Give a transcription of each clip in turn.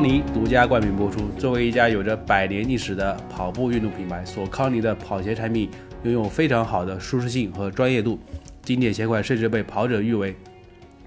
康尼独家冠名播出。作为一家有着百年历史的跑步运动品牌，索康尼的跑鞋产品拥有非常好的舒适性和专业度，经典鞋款甚至被跑者誉为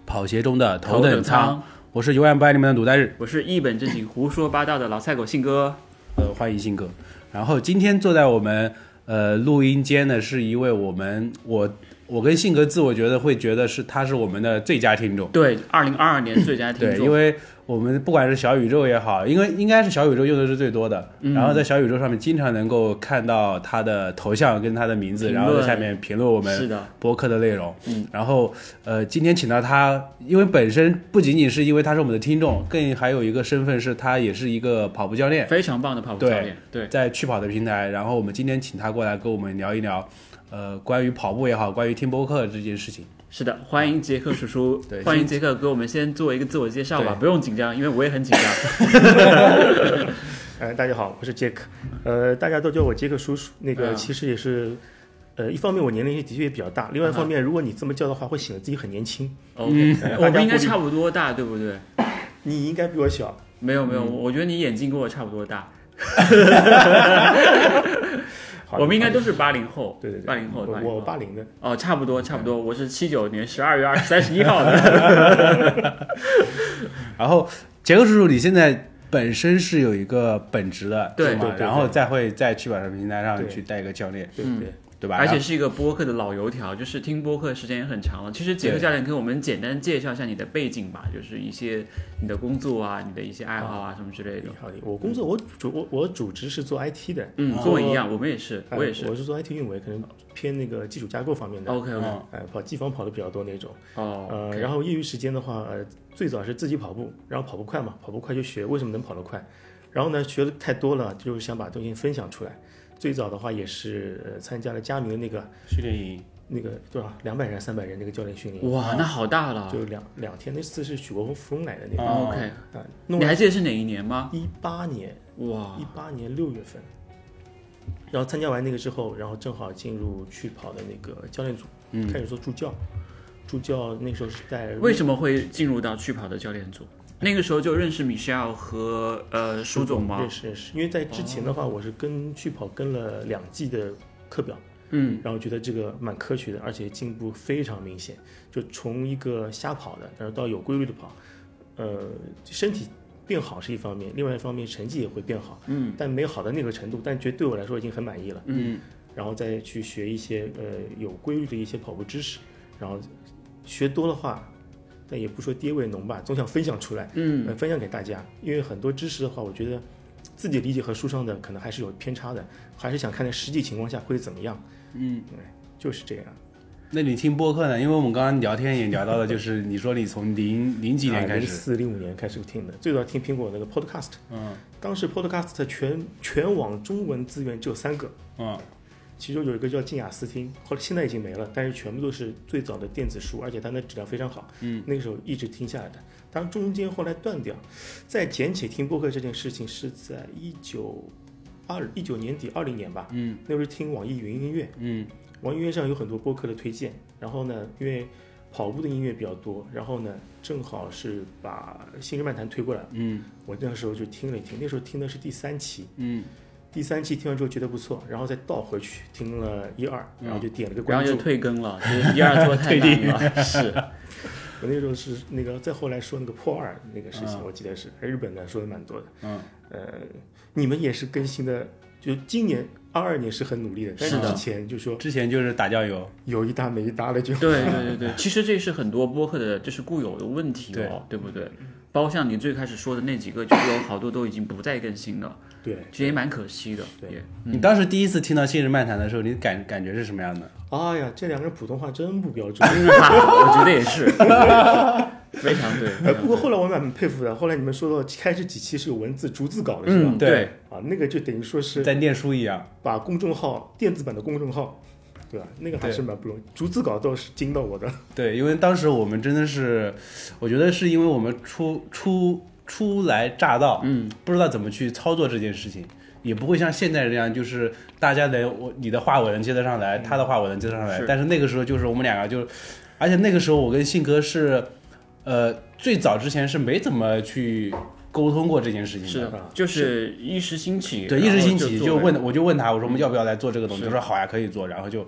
跑鞋中的头等舱。我是永远不爱你们的鲁代日，我是一本正经胡说八道的老菜狗信哥。呃，欢迎信哥。然后今天坐在我们呃录音间的是一位我们我我跟性格自我觉得会觉得是他是我们的最佳听众。对，二零二二年最佳听对，众。因为我们不管是小宇宙也好，因为应该是小宇宙用的是最多的，嗯然后在小宇宙上面经常能够看到他的头像跟他的名字，然后在下面评论我们是的，播客的内容。嗯，然后呃，今天请到他，因为本身不仅仅是因为他是我们的听众，更还有一个身份是他也是一个跑步教练，非常棒的跑步教练。对，在去跑的平台。然后我们今天请他过来跟我们聊一聊，呃，关于跑步也好，关于听播客这件事情。是的，欢迎杰克叔叔。对欢迎杰克给我们先做一个自我介绍吧，不用紧张，因为我也很紧张。呃，大家好，我是杰克，呃，大家都叫我杰克叔叔。那个嗯其实也是，呃，一方面我年龄的确也比较大，另外一嗯方面，如果你这么叫的话，会显得自己很年轻。OK，呃我们应该差不多大，对不对？你应该比我小，没有没有，我觉得你眼睛跟我差不多大。好我们应该都是八零后，对对对，八零后，我八零的，哦，差不多差不多，我是七九年十二月二三十一号的。然后杰克叔叔，你现在本身是有一个本职的，对。是吗？然后再会在去板上平台上去带一个教练，嗯。对对，对吧？而且是一个播客的老油条，就是听播客时间也很长了。其实杰克教练给我们简单介绍一下你的背景吧，就是一些你的工作啊、你的一些爱好啊什么之类的。好的，我工作我主我我主职是做 IT 的，嗯，哦跟我一样，我们也是，呃我也是。我是做 IT 运维，可能偏那个基础架构方面的，OK OK，嗯呃，跑机房跑的比较多那种。哦呃，然后业余时间的话，呃，最早是自己跑步，然后跑步快嘛，跑步快就学为什么能跑得快，然后呢，学的太多了，就是想把东西分享出来。最早的话也是呃参加了佳明的那个训练营，那个多少两百人三百人那个教练训练，哇，那好大了。就两两天，那次是许国峰来的那个。哦 OK，啊，你还记得是哪一年吗？一八年哇。一，八年六月份，然后参加完那个之后，然后正好进入去跑的那个教练组，嗯。开始做助教，助教那时候是在为什么会进入到去跑的教练组？那个时候就认识 Michelle 和呃舒总吗认？识认识，因为在之前的话，我是跟去跑跟了两季的课表，嗯，然后觉得这个蛮科学的，而且进步非常明显。就从一个瞎跑的，然后到有规律的跑，呃，身体变好是一方面，另外一方面成绩也会变好，嗯，但没好到那个程度，但觉得对我来说已经很满意了。嗯，然后再去学一些呃有规律的一些跑步知识，然后学多的话，但也不说爹味浓吧，总想分享出来。嗯，呃，分享给大家，因为很多知识的话，我觉得自己理解和书上的可能还是有偏差的，还是想看在实际情况下会怎么样。嗯，就是这样。那你听播客呢？因为我们刚刚聊天也聊到了，就是你说你从零 零几年开始，零四零五年开始听的，最早听苹果那个 Podcast，嗯当时 Podcast 全全网中文资源只有三个，嗯其中有一个叫静雅思听，后来现在已经没了，但是全部都是最早的电子书，而且它的质量非常好。嗯，那个时候一直听下来的，当中间后来断掉，再捡起听播客这件事情是在一九二一九年底二零年吧，嗯。那时候听网易云音乐，嗯。网易云音乐上有很多播客的推荐，然后呢，因为跑步的音乐比较多，然后呢，正好是把《新日漫谈》推过来，嗯。我那时候就听了一听，那时候听的是第三期，嗯第三期听完之后觉得不错，然后再倒回去听了一二，然后就点了个关注。然后就。退更了，就是一二做太难了，是，我那时候是那个再后来说那个破二那个事情，嗯。我记得是日本的说的蛮多的。嗯。呃，你们也是更新的，就今年二二年是很努力的，但是之前就说之前就是打酱油，有一搭没一搭的就。对对对对，其实这是很多播客的就是固有的问题哦，对不对？包括像你最开始说的那几个，就有好多都已经不再更新了，对，其实也蛮可惜的。对也你当时第一次听到《信日漫谈》的时候，你感感觉是什么样的？哎呀，这两个人普通话真不标准。嗯 我觉得也是，非常对。不过后来我蛮佩服的，后来你们说到开始几期是有文字逐字稿的是吧？嗯，对对，啊，那个就等于说是在念书一样。把公众号电子版的公众号，对吧？那个还是蛮不容易，逐字稿倒是惊到我的。对，因为当时我们真的是，我觉得是因为我们初初初来乍到，嗯，不知道怎么去操作这件事情，也不会像现在这样，就是大家的我你的话我能接得上来，他的话我能接得上来。是但是那个时候就是我们两个就，而且那个时候我跟信哥是，呃，最早之前是没怎么去沟通过这件事情是的。的，就是一时兴起，对，一时兴起就问，我就问他，我说我们要不要来做这个东西？他说好呀，可以做。然后就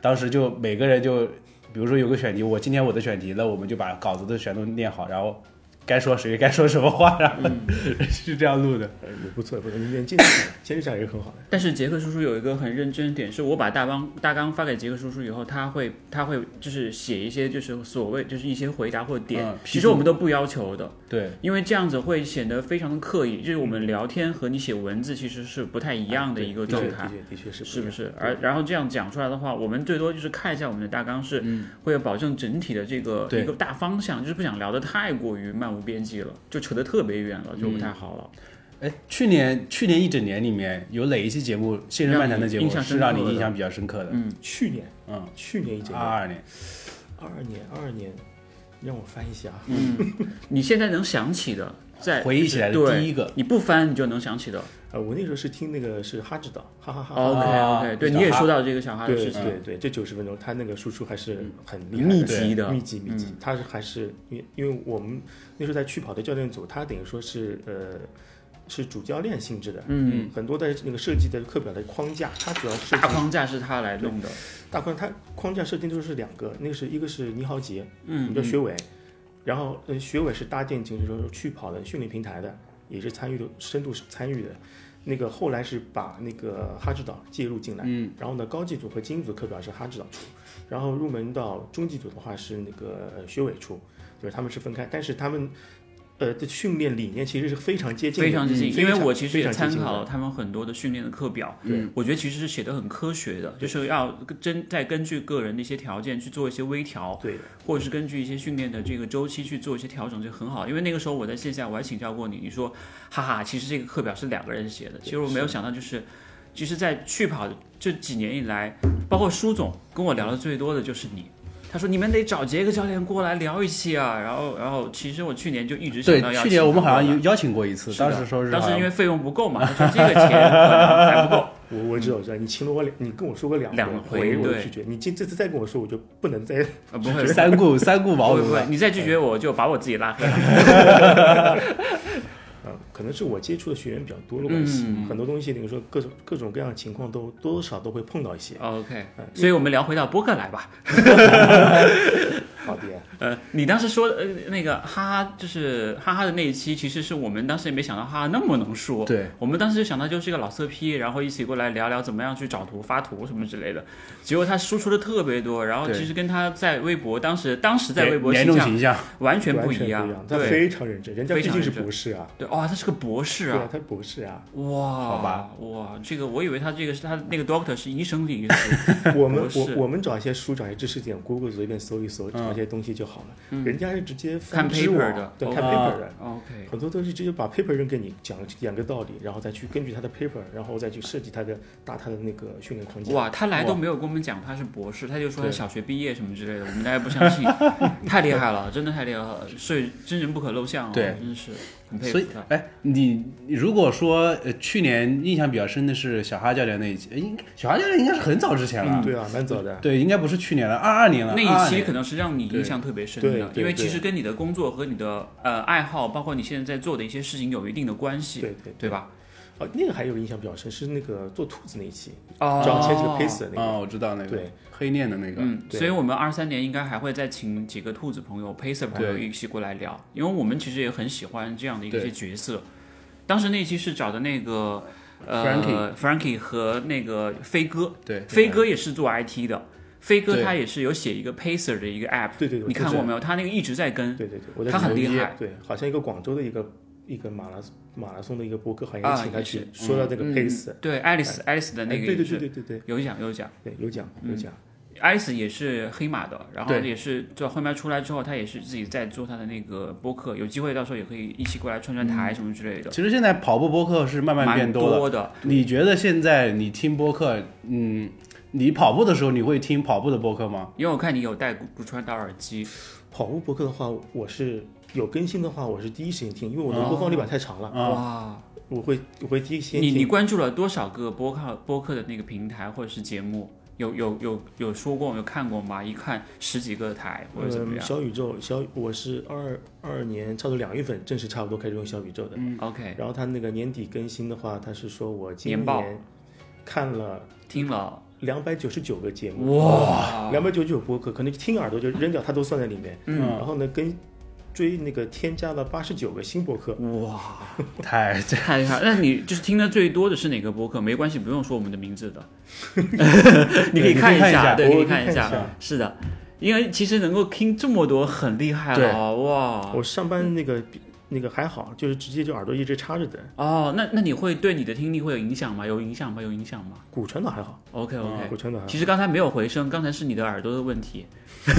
当时就每个人就，比如说有个选题，我今天我的选题，那我们就把稿子的全都念好，然后该说谁该说什么话，然后 是这样录的。呃，也不错，不错，你坚持下来，坚持下来也是很好的。但是杰克叔叔有一个很认真的点，是我把大纲大纲发给杰克叔叔以后，他会他会就是写一些就是所谓就是一些回答或点，嗯其实我们都不要求的，对，因为这样子会显得非常的刻意，就是我们聊天和你写文字其实是不太一样的一个状态的。确的确是是不是？而然后这样讲出来的话，我们最多就是看一下我们的大纲是，会有保证整体的这个对一个大方向，就是不想聊得太过于漫无边际了，就扯得特别远了，就不太好了。哎，去年去年一整年里面有哪一期节目《现身漫谈》的节目印象是深让你印象比较深刻的？嗯，去年，嗯，去年一整年，二二年，二二年，二二年，让我翻一下啊，嗯，你现在能想起的，在回忆起来的第一个，你不翻你就能想起的。呃，我那时候是听那个是哈指导，哈哈哈哈。OK 啊 OK，对，你也说到这个小哈的对事情，对对，这九十分钟，他那个输出还是很密。集的，密集密集嗯，他是还是因为因为我们那时候在去跑的教练组，他等于说是呃是主教练性质的，嗯，很多的那个设计的课表的框架，他主要设计大框架是他来弄的，大框，它框架设定都是两个，那个是一个是倪豪杰，我嗯们叫学伟，然后呃学伟是搭建就是说去跑的训练平台的，也是参与的深度是参与的。那个后来是把那个哈指导介入进来，嗯，然后呢高级组和精英组课表是哈指导出，然后入门到中级组的话是那个呃学委出，就是他们是分开，但是他们呃的训练理念其实是非常接近的，非常接近，嗯因为我其实也参考了他们很多的训练的课表，对，我觉得其实是写的很科学的，就是要真再根据个人的一些条件去做一些微调，对，或者是根据一些训练的这个周期去做一些调整，就很好。因为那个时候我在线下我还请教过你，你说哈哈，其实这个课表是两个人写的，其实我没有想到就是。其实，在去跑这几年以来，包括舒总跟我聊的最多的就是你。他说：“你们得找杰克教练过来聊一期啊。”然后，然后其实我去年就一直想要，去年我们好像有有邀请过一次，当时说是当时因为费用不够嘛，他说这个钱还不够。我我知道我知道，你请了我两，你跟我说过两两回，我拒绝，你今这次再跟我说，我就不能再啊，不会，三顾三顾茅庐了不会不会，。你再拒绝我就把我自己拉黑了。呃，可能是我接触的学员比较多的关系，嗯很多东西比如说各种各种各样的情况都多多少都会碰到一些。OK，所以我们聊回到播客来吧。好的，呃，你当时说呃那个哈哈，就是哈哈的那一期，其实是我们当时也没想到哈哈那么能说。对，我们当时就想到就是一个老色批，然后一起过来聊聊怎么样去找图、发图什么之类的。结果他输出的特别多，然后其实跟他在微博当时当时在微博严形象重形象，完全不一样。他非常认真，人家毕竟是博士啊，对，哇，他是个博士啊对啊，！他博士啊。哇，好吧，哇，这个我以为他这个是他那个 doctor 是医生的意思。我们我我们找一些书，找一些知识点，Google 随便搜一搜，找一些东西就好了。嗯人家是直接看 paper 的，对，哦看 paper 的。OK，很多都是直接把 paper 扔给你，讲讲个道理，然后再去根据他的 paper，然后再去设计他的搭他的那个训练框架。哇，他来都没有跟我们讲他是博士，他就说他小学毕业什么之类的，我们大家不相信，太厉害了，真的太厉害了，所以真人不可露相哦，对真是很佩所以。哎，你你如果说呃去年印象比较深的是小哈教练那一期，哎应小哈教练应该是很早之前了，对啊，蛮早的。对，应该不是去年了，二二年了，那一期可能是让你印象特别深的，因为其实跟你的工作和你的呃爱好，包括你现在在做的一些事情有一定的关系，对对对吧？啊，那个还有个印象比较深，是那个做兔子那一期，哦找切几个 pace 的那啊，个。我知道那个对黑念的那个，嗯，对所以我们二三年应该还会再请几个兔子朋友、Pacer 朋友一起过来聊，因为我们其实也很喜欢这样的一些角色。当时那期是找的那个呃 Frankie Frankie 和那个飞哥，对，飞哥也是做 IT 的，飞哥他也是有写一个 Pacer 的一个 app，对对对，你看过没有？他那个一直在跟对对对，他很厉害对，好像一个广州的一个一个马拉马拉松的一个博客，好啊像请他去说到这个嗯 pace，对 Alice Alice 的那个对对对对对对有奖有奖。对，有奖有讲。Alice 也是黑马的，然后也是就后面出来之后，他也是自己在做他的那个播客，有机会到时候也可以一起过来串串台什么之类的，其实现在跑步播客是慢慢变多的。你觉得现在你听播客，嗯，你跑步的时候你会听跑步的播客吗？因为我看你有戴骨传导耳机，跑步博客的话，我是有更新的话，我是第一时间听，因为我的播放率板太长了，啊，哇！我会我会第一时间听。你你关注了多少个播客播客的那个平台或者是节目？有有有有说过有看过吗？一看十几个台或者怎么嗯，样、小宇宙小我是二二年差不多两月份正式差不多开始用小宇宙的，嗯 o k 然后他那个年底更新的话，他是说我今年看了听了两百九十九个节目，哇，两百九十九播客，可能听耳朵就扔掉，它都算在里面。嗯然后呢，跟追那个添加了八十九个新博客，哇，太太厉害！那你就是听的最多的是哪个博客？没关系，不用说我们的名字的，你可以看一下对，可以看一下。是的，因为其实能够听这么多，很厉害了哦，哇！我上班那个那个还好，就是直接就耳朵一直插着的。哦，那那你会对你的听力会有影响吗？有影响吗？有影响吗骨传导还好，？OK OK，、骨传导还好。其实刚才没有回声，刚才是你的耳朵的问题。我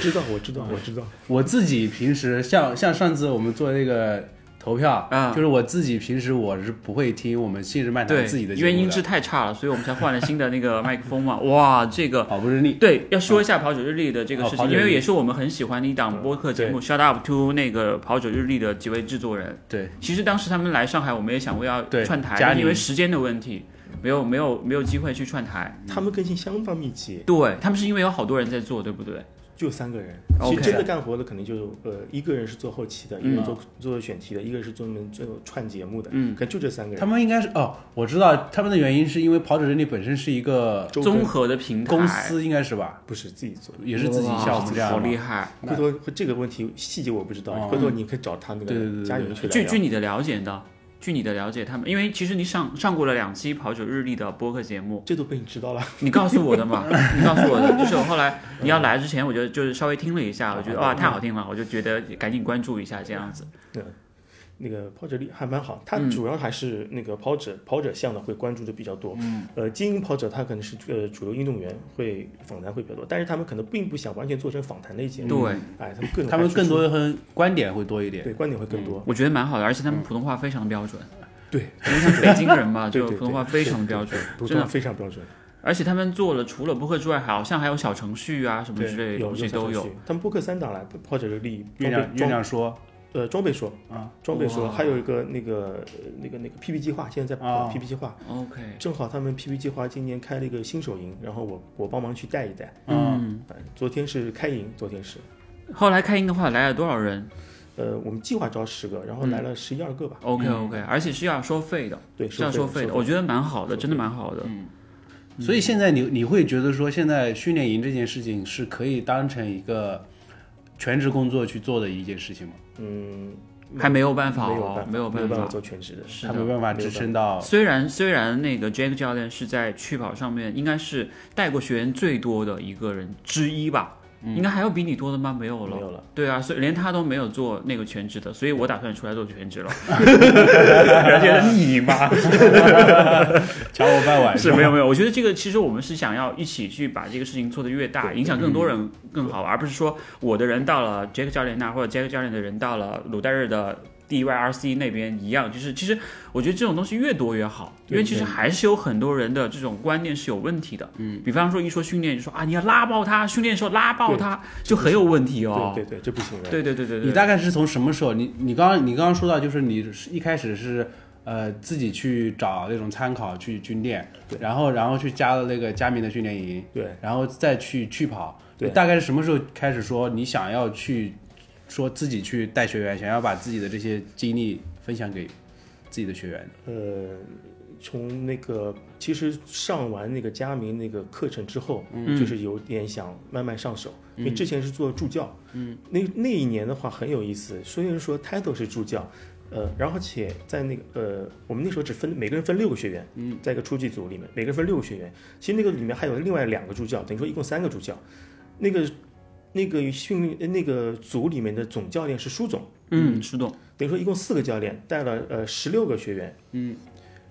知道，我知道，我知道。我自己平时像像上次我们做那个投票啊。就是我自己平时我是不会听我们信日漫对谈自己的，节目的。因为音质太差了，所以我们才换了新的那个麦克风嘛。哇，这个跑步日历，对，要说一下跑者日历的这个事情，因为也是我们很喜欢的一档播客节目《Shut Up to》那个跑者日历的几位制作人。对，其实当时他们来上海，我们也想过要串台，但因为时间的问题，没有没有没有机会去串台。他们更新相当密集，对他们是因为有好多人在做，对不对？就三个人。其实真的干活的可能就呃一个人是做后期的，一个人做做选题的，一个人是专门做串节目的，嗯，可能就这三个人他。们应该是哦，我知道他们的原因是因为跑者人力本身是一个综合的平台，公司，应该是吧？不是自己做的。也是自己项目这样好厉害。回头这个问题细节我不知道，哦回头你可以找他那个加油去据据你的了解呢？据你的了解，他们因为其实你上上过了两期跑者日历的播客节目，这都被你知道了。你告诉我的嘛，你告诉我的，就是我后来你要来之前，我就就是稍微听了一下，我觉得哇太好听了，我就觉得赶紧关注一下这样子。那个跑者力还蛮好，它嗯主要还是那个跑者、跑者项的会关注的比较多。嗯，呃，精英跑者他可能是呃主流运动员会访谈会比较多，但是他们可能并不想完全做成访谈类节目。对，哎，他们更他们更多和观点会多一点。对观点会更多。我觉得蛮好的，而且他们普通话非常标准。对，因为像北京人嘛，就普通话非常标准，普通话真的。非常标准，而且他们做了除了播客之外，好像还有小程序啊什么之类的有东西都有。他们播客三档了，跑者力、装备月亮月亮说呃装备说啊，装备说，还有一个那个呃那个那个 PP 计划，现在在啊跑 PP 计划，OK，正好他们 PP 计划今年开了一个新手营，然后我我帮忙去带一带。嗯，哎，昨天是开营，昨天是。后来开营的话来了多少人呃，我们计划招十个，然后来了十一二个吧。？OK OK，而且是要收费的，对，是要收费的，我觉得蛮好的，真的蛮好的。所以现在你你会觉得说，现在训练营这件事情是可以当成一个全职工作去做的一件事情吗？嗯，还没有办法哦没有办，法，没有办法没有办法。做全职的。是的他没办法支撑到虽然虽然那个 Jack 教练是在趣跑上面应该是带过学员最多的一个人之一吧，应该还有比你多的吗？没有了。没。有了，对啊，所以连他都没有做那个全职的，所以我打算出来做全职了。人觉得你妈，抢我饭碗是没有没有，我觉得这个其实我们是想要一起去把这个事情做得越大，影响更多人更好，而不是说我的人到了 Jack 教练那儿，或者 Jack 教练的人到了鲁代日的 DYRC 那边一样，就是其实我觉得这种东西越多越好，因为其实还是有很多人的这种观念是有问题的。嗯，比方说一说训练就说啊你要拉爆他，训练的时候拉爆他就很有问题哦。对对对，这不行的。对对对对对，你大概是从什么时候？你你刚刚你刚刚说到，就是你是一开始是呃自己去找那种参考去训练，然后然后去加了那个佳明的训练营，对，然后再去去跑。对你大概是什么时候开始说你想要去说自己去带学员，想要把自己的这些经历分享给自己的学员？呃，从那个其实上完那个佳明那个课程之后，嗯就是有点想慢慢上手，因为之前是做助教，嗯，那那一年的话很有意思，虽然说 title 是助教。呃，然后且在那个呃，我们那时候只分每个人分六个学员，嗯，在一个初级组里面，每个人分六个学员。其实那个里面还有另外两个助教，等于说一共三个助教。那个那个训练呃那个组里面的总教练是舒总，嗯，舒总，等于说一共四个教练带了呃十六个学员，嗯，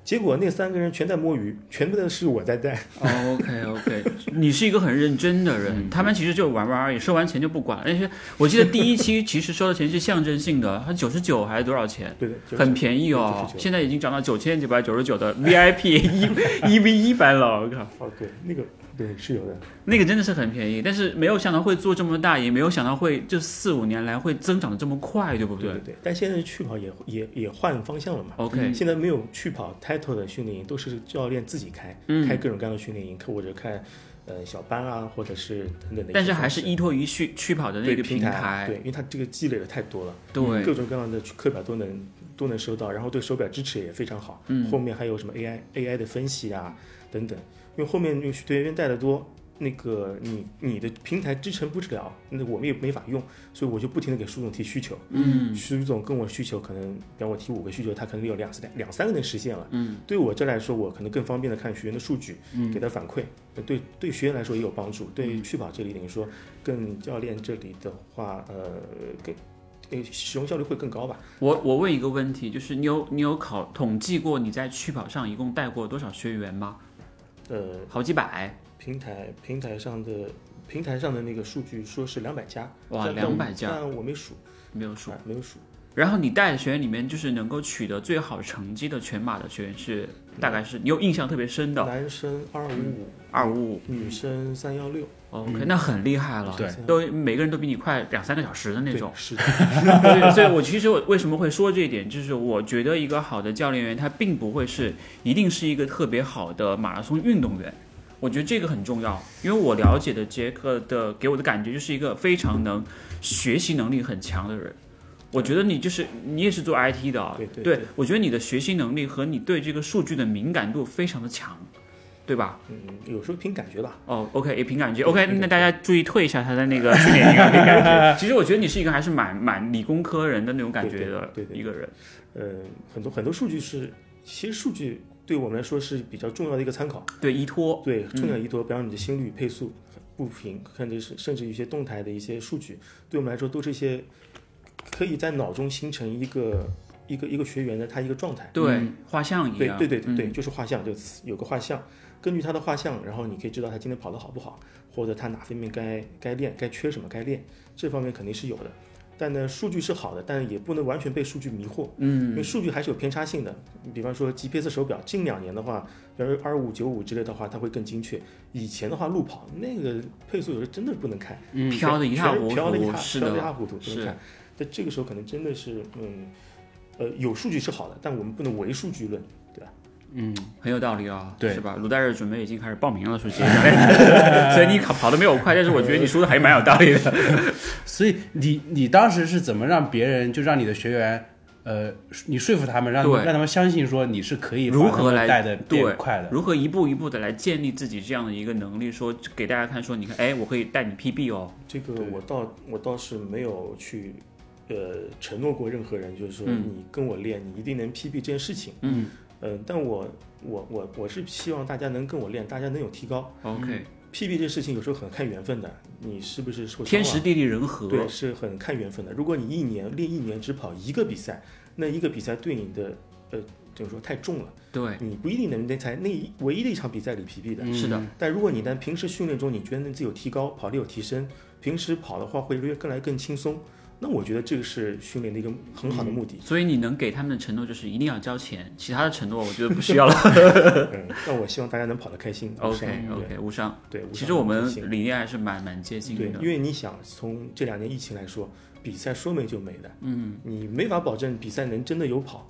结果那三个人全在摸鱼，全部都是我在带，OK OK，你是一个很认真的人，他们其实就玩玩而已，收完钱就不管。了。但是我记得第一期其实收的钱是象征性的，它九十九还是多少钱？对的，很便宜哦，现在已经涨到九千九百九十九的 VIP 一一 v 一班了，我靠！哦，对，那个对，是有的。那个真的是很便宜，但是没有想到会做这么大，也没有想到会这四五年来会增长的这么快，对不对对对。但现在去跑也也也换方向了嘛。OK，现在没有去跑 title 的训练营，都是教练自己开，开各种各样的训练营，或者开呃小班啊，或者是等等的。但是还是依托于去去跑的那个平台，对，因为它这个积累的太多了，对，各种各样的课表都能都能收到，然后对手表支持也非常好。嗯，后面还有什么 AI AI 的分析啊等等，因为后面用学员带的多。那个你你的平台支撑不了，那我们也没法用，所以我就不停的给舒总提需求。嗯，舒总跟我需求可能，比方我提五个需求，他可能有两三两三个能实现了。嗯，对我这来说，我可能更方便的看学员的数据，给他反馈。对对学员来说也有帮助。对去跑这里等于说，跟教练这里的话，呃，更使用效率会更高吧。我我问一个问题，就是你有你有考统计过你在去跑上一共带过多少学员吗？呃，好几百。平台平台上的平台上的那个数据说是两百家，哇，两百家，但我没数，没有数，没有数。然后你带的学员里面，就是能够取得最好成绩的全马的学员是大概是你有印象特别深的？男生二五五，二五五，女生三幺六。OK，那很厉害了，对，都每个人都比你快两三个小时的那种。是的，所以，我其实我为什么会说这一点，就是我觉得一个好的教练员，他并不会是一定是一个特别好的马拉松运动员。我觉得这个很重要，因为我了解的杰克的给我的感觉就是一个非常能学习能力很强的人。我觉得你就是你也是做 IT 的，对对，我觉得你的学习能力和你对这个数据的敏感度非常的强，对吧？嗯，有时候凭感觉吧。哦，OK，也凭感觉。OK，那大家注意退一下他的那个 训练营啊，凭感觉。其实我觉得你是一个还是蛮蛮理工科人的那种感觉的一个人。呃，很多很多数据是，其实数据。对我们来说是比较重要的一个参考，对依托，对重要依托。比方你的心率、配速、步频，甚至是甚至一些动态的一些数据，对我们来说都是一些可以在脑中形成一个一个一个学员的他一个状态，对画像一样，对对对对，就是画像，就有个画像，根据他的画像，然后你可以知道他今天跑得好不好，或者他哪方面该该练，该缺什么该练，这方面肯定是有的。但呢，数据是好的，但也不能完全被数据迷惑，嗯，因为数据还是有偏差性的。比方说 GPS 手表，近两年的话，比如二五九五之类的话，它会更精确。以前的话，路跑那个配速有时候真的不能看，飘的一塌糊涂，飘的一塌糊涂，不能看。在这个时候，可能真的是，嗯，呃，有数据是好的，但我们不能唯数据论。对吧嗯，很有道理啊，对，是吧？鲁大日准备已经开始报名了，说接下 所以你跑跑的没有快，但是我觉得你说的还蛮有道理的。所以你你当时是怎么让别人就让你的学员，呃，你说服他们，让让他们相信说你是可以如何来带的变快的？如何一步一步的来建立自己这样的一个能力？说给大家看，说你看，哎，我可以带你 PB 哦。这个我倒我倒是没有去呃承诺过任何人，就是说你跟我练，你一定能 PB 这件事情。嗯。嗯，但我我我我是希望大家能跟我练，大家能有提高。OK，PB 这事情有时候很看缘分的，你是不是受天时地利人和？对，是很看缘分的。如果你一年练一年只跑一个比赛，那一个比赛对你的呃，就是说太重了。对，你不一定能在才那唯一的一场比赛里 PB 的。是的。但如果你在平时训练中，你觉得自己有提高，跑力有提升，平时跑的话会越更来更轻松。那我觉得这个是训练的一个很好的目的，所以你能给他们的承诺就是一定要交钱，其他的承诺我觉得不需要了。嗯，那我希望大家能跑得开心。OK OK，无伤。对，其实我们理念还是蛮蛮接近的。对，因为你想从这两年疫情来说，比赛说没就没的，嗯，你没法保证比赛能真的有跑。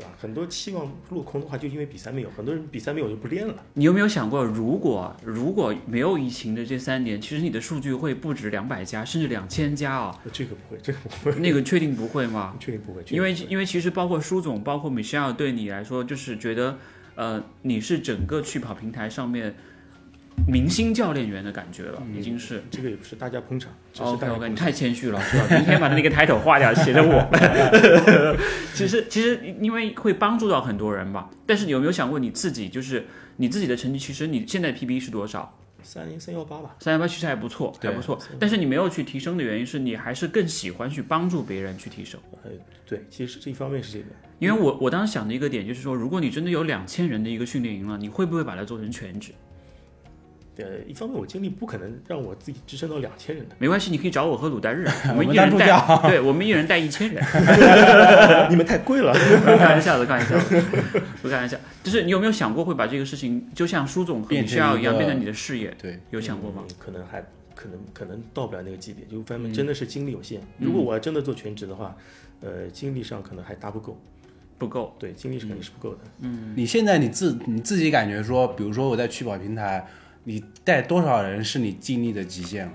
对吧？很多期望落空的话，就因为比赛没有，很多人比赛没有就不练了。你有没有想过，如果如果没有疫情的这三年，其实你的数据会不止两百家，甚至两千家啊？这个不会，这个不会。那个确定不会吗？确定不会。因为因为其实包括舒总，包括 Michelle 对你来说，就是觉得，呃，你是整个去跑平台上面。明星教练员的感觉了，已经是这个也不是大家捧场。OK OK，你太谦虚了，是吧？明天把他那个抬头划掉，写着我。其实其实因为会帮助到很多人吧。但是你有没有想过你自己，就是你自己的成绩？其实你现在 PB 是多少？三零三幺八吧。三幺八其实还不错，还不错。但是你没有去提升的原因是你还是更喜欢去帮助别人去提升。呃，对，其实这一方面是这个。因为我我当时想的一个点就是说，如果你真的有两千人的一个训练营了，你会不会把它做成全职？呃，一方面我精力不可能让我自己支撑到两千人的，没关系，你可以找我和鲁代日，我我们一人带对我们一人带一千人。你们太贵了。开玩笑的，开玩笑的，不开玩笑。就是你有没有想过会把这个事情，就像舒总和变成米歇尔一样，变成你的事业？对，有想过吗？嗯可能还可能可能到不了那个级别，就反嗯正真的是精力有限。如果我要真的做全职的话，呃，精力上可能还搭不够，不够。对，精力是肯定是不够的。嗯你现在你自你自己感觉说，比如说我在趣宝平台，你带多少人是你尽力的极限了？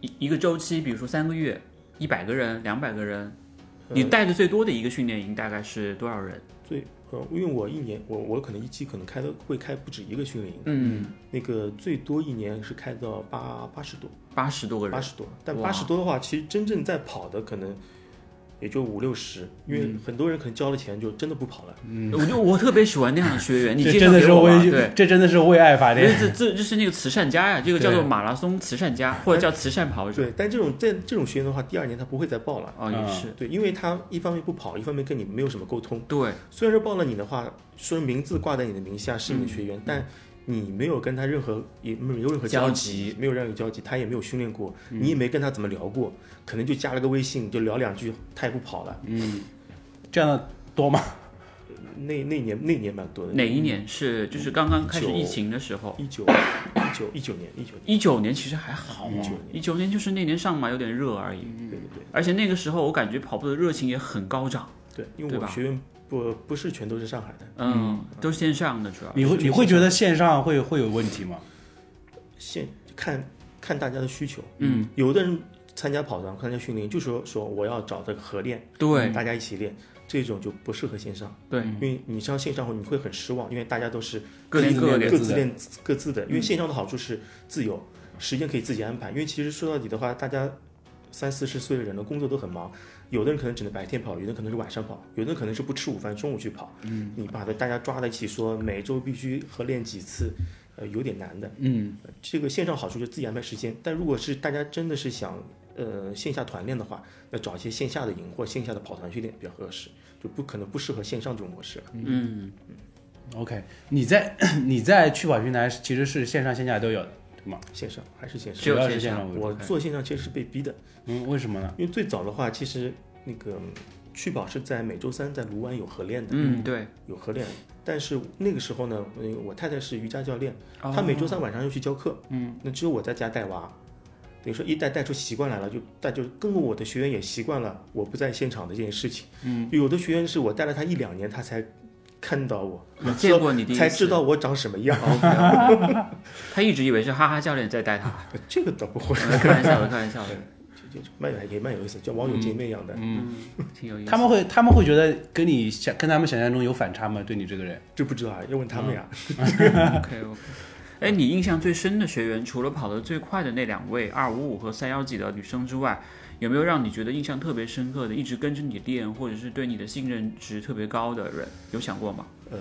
一一个周期，比如说三个月，一百个人、两百个人，呃你带的最多的一个训练营大概是多少人？最呃，因为我一年我我可能一期可能开的会开不止一个训练营，嗯，那个最多一年是开到八八十多，八十多个人。八十多，但八十多的话，其实真正在跑的可能也就五六十，因嗯为很多人可能交了钱就真的不跑了。嗯我就我特别喜欢那样的学员，你真的是绍给我吧。为对，这真的是为爱发电。这这这是那个慈善家呀，这个叫做马拉松慈善家，或者叫慈善跑者。对，但这种在这种学员的话，第二年他不会再报了。哦，也嗯是。对，因为他一方面不跑，一方面跟你没有什么沟通。对，虽然说报了你的话，说名字挂在你的名下是你的学员，但你没有跟他任何也没有任何交集，集。没有任何交集，他也没有训练过，你也没跟他怎么聊过，可能就加了个微信就聊两句，他也不跑了。嗯，这样的多吗？那那年那年蛮多的，哪一年？是就是刚刚开始疫情的时候？一九一九一九年一九年。一九年其实还好嘛一九，年，一九年就是那年上马有点热而已，对对对。而且那个时候我感觉跑步的热情也很高涨，对，因为我学员不不是全都是上海的，嗯，都是线上的主要。你会你会觉得线上会会有问题吗？线看看大家的需求，嗯，有的人参加跑团参加训练，就说说我要找这个合练，对大家一起练，这种就不适合线上。对，因为你上线上后你会很失望，因为大家都是各练各各自练各自的。因为线上的好处是自由，时间可以自己安排。因为其实说到底的话，大家三四十岁的人了，工作都很忙，有的人可能只能白天跑，有的人可能是晚上跑，有的人可能是不吃午饭中午去跑。嗯，你把它大家抓在一起说每周必须合练几次，呃，有点难的。嗯，这个线上好处就自己安排时间，但如果是大家真的是想呃线下团练的话，那找一些线下的营或线下的跑团训练比较合适，就不可能不适合线上这种模式。嗯，OK，你在 你在去跑平台其实是线上线下都有的，线上还是线上只？有主要是线上。我做线上其实是被逼的，嗯，为什么呢？因为最早的话，其实那个趣宝是在每周三在卢湾有合练的，嗯，对，有合练。但是那个时候呢，嗯，我太太是瑜伽教练，哦她每周三晚上要去教课，嗯，那只有我在家带娃，等于说一带带出习惯来了，就带就跟我的学员也习惯了我不在现场的这件事情，嗯，有的学员是我带了他一两年，他才看到我，我见过你第一次，才知道我长什么样，他一直以为是哈哈教练在带他，这个倒不会，开玩笑的，开玩笑的，就就蛮有也蛮有意思，叫网友见面一样的，嗯，挺有意思。他们会他们会觉得跟你想跟他们想象中有反差吗？对你这个人？这不知道啊，要问他们呀。OK OK。哎，你印象最深的学员，除了跑得最快的那两位二五五和三幺几的女生之外，有没有让你觉得印象特别深刻的，一直跟着你练，或者是对你的信任值特别高的人？有想过吗？呃，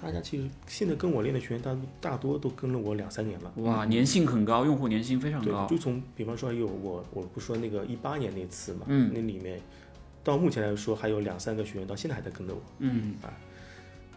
大家其实现在跟我练的学员大大多都跟了我两三年了。哇，粘性很高，用户粘性非常对，高。就从比方说有我我不说那个一八年那次嘛，嗯那里面到目前来说还有两三个学员到现在还在跟着我。嗯，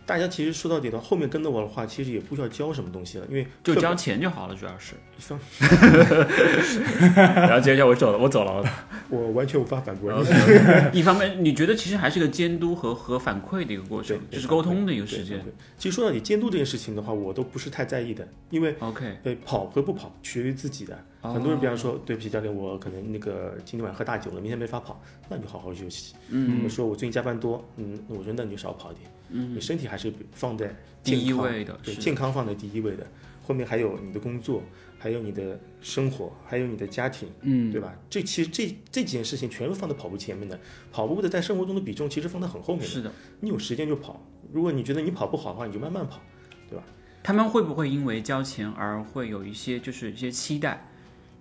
大家其实说到底的，后面跟着我的话，其实也不需要教什么东西了，因为就交钱就好了，主要是。方 然后接下来我走了，我走了。我完全无法反驳你。一方面，你觉得其实还是个监督和和反馈的一个过程，就是沟通的一个时间。其实说到底，监督这件事情的话，我都不是太在意的，因为 OK，对跑和不跑取决于自己的。哦很多人比方说，对不起教练，我可能那个今天晚上喝大酒了，明天没法跑，那你就好好休息。嗯，我说我最近加班多，嗯，那我说那你就少跑一点，嗯，你身体还是放在第一位的，对健康放在第一位的，后面还有你的工作，还有你的生活，还有你的家庭，嗯，对吧？这其实这这几件事情全部放在跑步前面的，跑步的在生活中的比重其实放在很后面的。是的。你有时间就跑，如果你觉得你跑不好的话，你就慢慢跑。对吧他们会不会因为交钱而会有一些就是一些期待？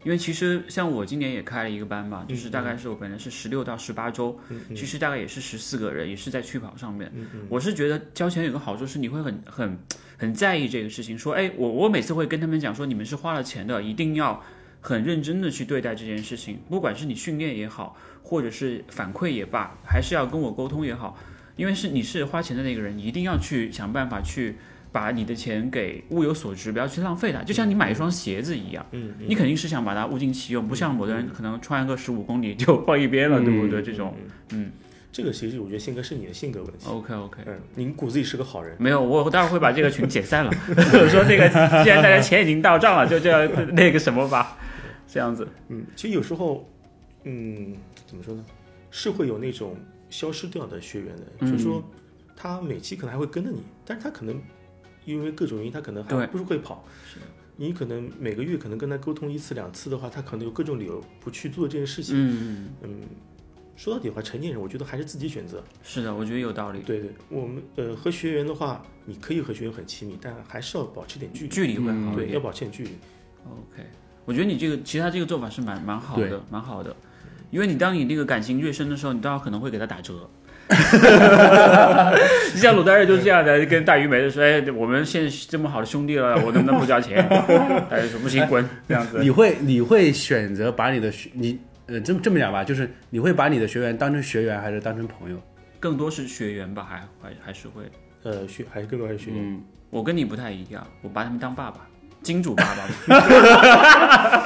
因为其实像我今年也开了一个班嘛，就是大概是我本来是十六到十八周，其实大概也是十四个人，也是在趣跑上面。我是觉得交钱有个好处是你会很很很在意这个事情，说哎，我我每次会跟他们讲说，你们是花了钱的，一定要很认真的去对待这件事情，不管是你训练也好，或者是反馈也罢，还是要跟我沟通也好，因为是你是花钱的那个人，你一定要去想办法去把你的钱给物有所值，不要去浪费它。就像你买一双鞋子一样，嗯，嗯你肯定是想把它物尽其用，不像某的人可能穿个十五公里就放一边了，对不对？这种，嗯这个其实我觉得性格是你的性格问题。，OK OK。嗯，您骨子里是个好人。没有，我待会儿会把这个群解散了。我说那个，既然大家钱已经到账了，就就要那个什么吧，这样子。嗯，其实有时候，嗯，怎么说呢，是会有那种消失掉的学员的，嗯就是说他每期可能还会跟着你，但是他可能因为各种原因，他可能还不是会跑。你可能每个月可能跟他沟通一次两次的话，他可能有各种理由不去做这件事情。嗯，嗯，说到底的话，成年人我觉得还是自己选择。是的，我觉得有道理。对对，我们呃和学员的话，你可以和学员很亲密，但还是要保持点距离。距离会好一对，要。保持点距离。OK，我觉得你这个其实他这个做法是蛮蛮好的，蛮好的。因为你当你那个感情越深的时候，你都要可能会给他打折。你像鲁代日就是这样的，跟大鱼梅的说：“哎，我们现在这么好的兄弟了，我能不能不交钱？”大鱼说：“不行，滚！”这样子。你会你会选择把你的学你呃这么这么讲吧，就是你会把你的学员当成学员还是当成朋友？更多是学员吧，还还还是会。呃，学还是更多还是学员。嗯，我跟你不太一样，我把他们当爸爸，金主爸爸嘛。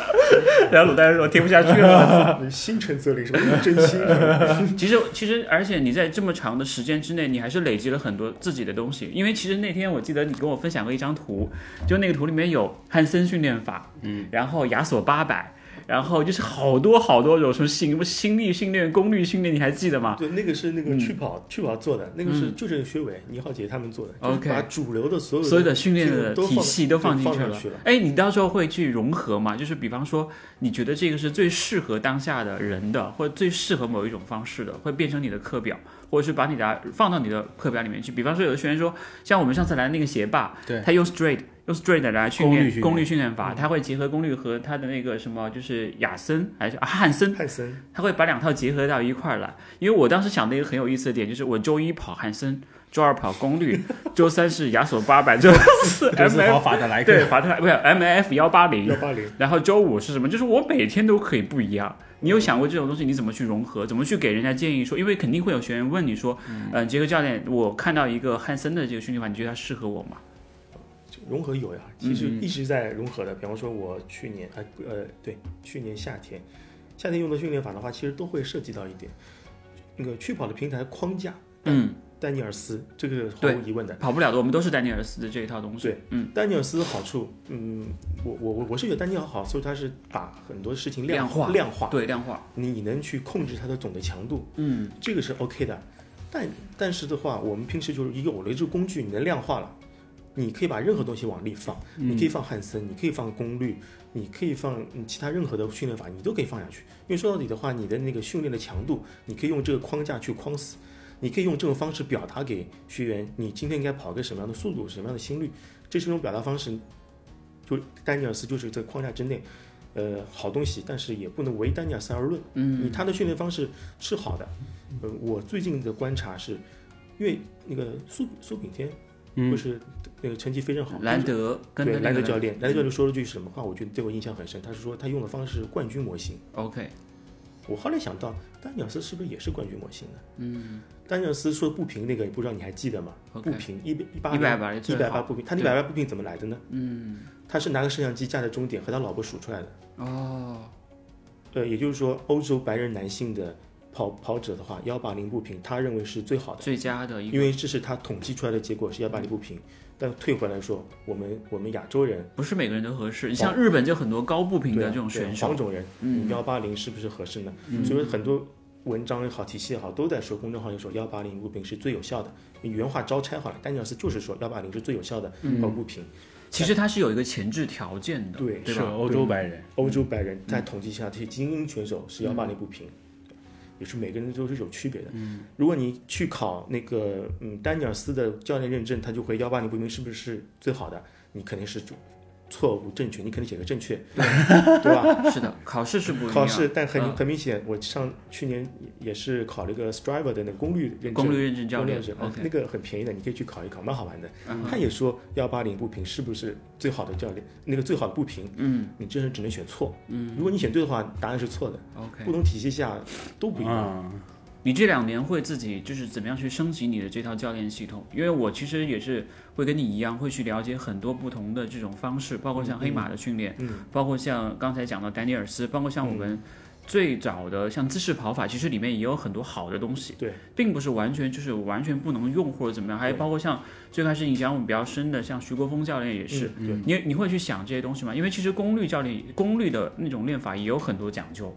然后鲁丹说：“听不下去了。”你心诚则灵，什么真心？其实，其实，而且你在这么长的时间之内，你还是累积了很多自己的东西。因为其实那天我记得你跟我分享过一张图，就那个图里面有汉森训练法，嗯，然后亚索八百，然后就是好多好多种什么心心力训练、功率训练，你还记得吗？对，那个是那嗯个去跑去跑做的，那个是就这个薛伟、倪浩杰他们做的，就是 OK 把主流的所有所有的训练的体系都放进去了。哎，你到时候会去融合吗？就是比方说，你觉得这个是最适合当下的人的，或者最适合某一种方式的，会变成你的课表，或者是把你的放到你的课表里面去。比方说，有的学员说，像我们上次来的那个鞋霸，对他用 straight 用 straight 来训练练功率训练法，它会结合功率和它的那个什么，就是亚森还是啊汉森，汉森，他会把两套结合到一块儿来。因为我当时想的一个很有意思的点，就是我周一跑汉森，周二跑功率，周三是亚索八百，周四 这是 F 法的莱克。对法特不是 M F 幺八零幺，八零，然后周五是什么？就是我每天都可以不一样。你有想过这种东西你怎么去融合？怎么去给人家建议说？因为肯定会有学员问你说，嗯、杰克教练，我看到一个汉森的这个训练法，你觉得它适合我吗？融合有呀，其实嗯一直在融合的。比方说，我去年呃呃对，去年夏天，夏天用的训练法的话，其实都会涉及到一点那个去跑的平台框架，嗯，丹尼尔斯这个毫无疑问的。跑不了的，我们都是丹尼尔斯的这一套东西。对，嗯，丹尼尔斯的好处，嗯，我我我我是觉得丹尼尔好所以他是把很多事情量化量化，对，量化。你能去控制它的总的强度，嗯，这个是 OK 的。但但是的话，我们平时就是有了这个工具，你能量化了，你可以把任何东西往里放，你可以放汉森，你可以放功率，你可以放嗯其他任何的训练法，你都可以放下去。因为说到底的话，你的那个训练的强度，你可以用这个框架去框死，你可以用这种方式表达给学员，你今天应该跑个什么样的速度，什么样的心率，这是一种表达方式。就丹尼尔斯就是在框架之内，呃，好东西，但是也不能唯丹尼尔斯而论。嗯，你他的训练方式是好的。呃，我最近的观察是，因为那个苏苏炳添，不是那个成绩非常好，兰德跟兰德教练，兰德教练说了句什么话，我觉得对我印象很深。他是说他用的方式是冠军模型。OK，我后来想到，丹尼尔斯是不是也是冠军模型呢？嗯，丹尼尔斯说不平那个，不知道你还记得吗不平一一八一百八一百八不平，他一对百八不平怎么来的呢？嗯，他是拿个摄像机架在终点和他老婆数出来的。哦，呃，也就是说，欧洲白人男性的跑跑者的话，幺八零步平，他认为是最好的，最佳的一个因为这是他统计出来的结果是幺八零步平。但退回来说，我们我们亚洲人，不是每个人都合适。你像日本就很多高步频的这种选手黄，种人，嗯幺八零是不是合适呢？所以很多文章也好，体系也好，都在说，公众号也说幺八零步平是最有效的。你原话招拆好了，丹尼尔斯就是说幺八零是最有效的跑步平。其实它是有一个前置条件的，对对？是欧洲白人，欧洲白人在统计下，这些精英选手是幺八零步平，也是每个人都是有区别的。嗯如果你去考那个嗯丹尼尔斯的教练认证，他就会幺八零步平是不是最好的？你肯定是错误正确，你肯定写个正确，对吧？是的，考试是不一样。考试，但很嗯很明显，我上去年也是考了一个 Striver 的那个功率认证，功率认证教练功率认证啊，OK，那个很便宜的，你可以去考一考，蛮好玩的。嗯他也说幺八零步频是不是最好的教练？那个最好的步频，嗯你真是只能选错。嗯，如果你选对的话，答案是错的。，OK，不同体系下都不一样。啊，你这两年会自己就是怎么样去升级你的这套教练系统？因为我其实也是会跟你一样，会去了解很多不同的这种方式，包括像黑马的训练，嗯。包括像刚才讲到丹尼尔斯，包括像我们最早的像姿势跑法，其实里面也有很多好的东西，对，并不是完全就是完全不能用或者怎么样，还有包括像最开始影响我们比较深的，像徐国峰教练也是，嗯对，你你会去想这些东西吗？因为其实功率教练功率的那种练法也有很多讲究，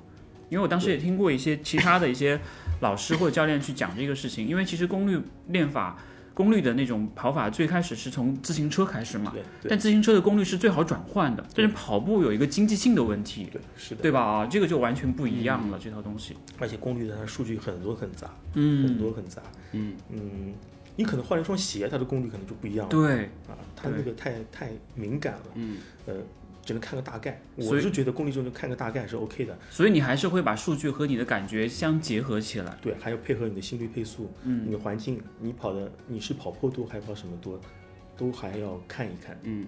因为我当时也听过一些其他的一些老师或者教练去讲这个事情，因为其实功率练法。功率的那种跑法最开始是从自行车开始嘛，对对。但自行车的功率是最好转换的，但是跑步有一个经济性的问题，对，是的，对吧？啊，这个就完全不一样了，这套东西。而且功率的它数据很多很杂，嗯。很嗯，多很杂，嗯。嗯，你可能换了一双鞋，它的功率可能就不一样了。对，啊，它那个太太敏感了，嗯，呃，只能看个大概。我是觉得功率就能看个大概是 OK 的，所以你还是会把数据和你的感觉相结合起来。对，还要配合你的心率配速，嗯你的环境，你跑的你是跑坡多还是跑什么多，都还要看一看。嗯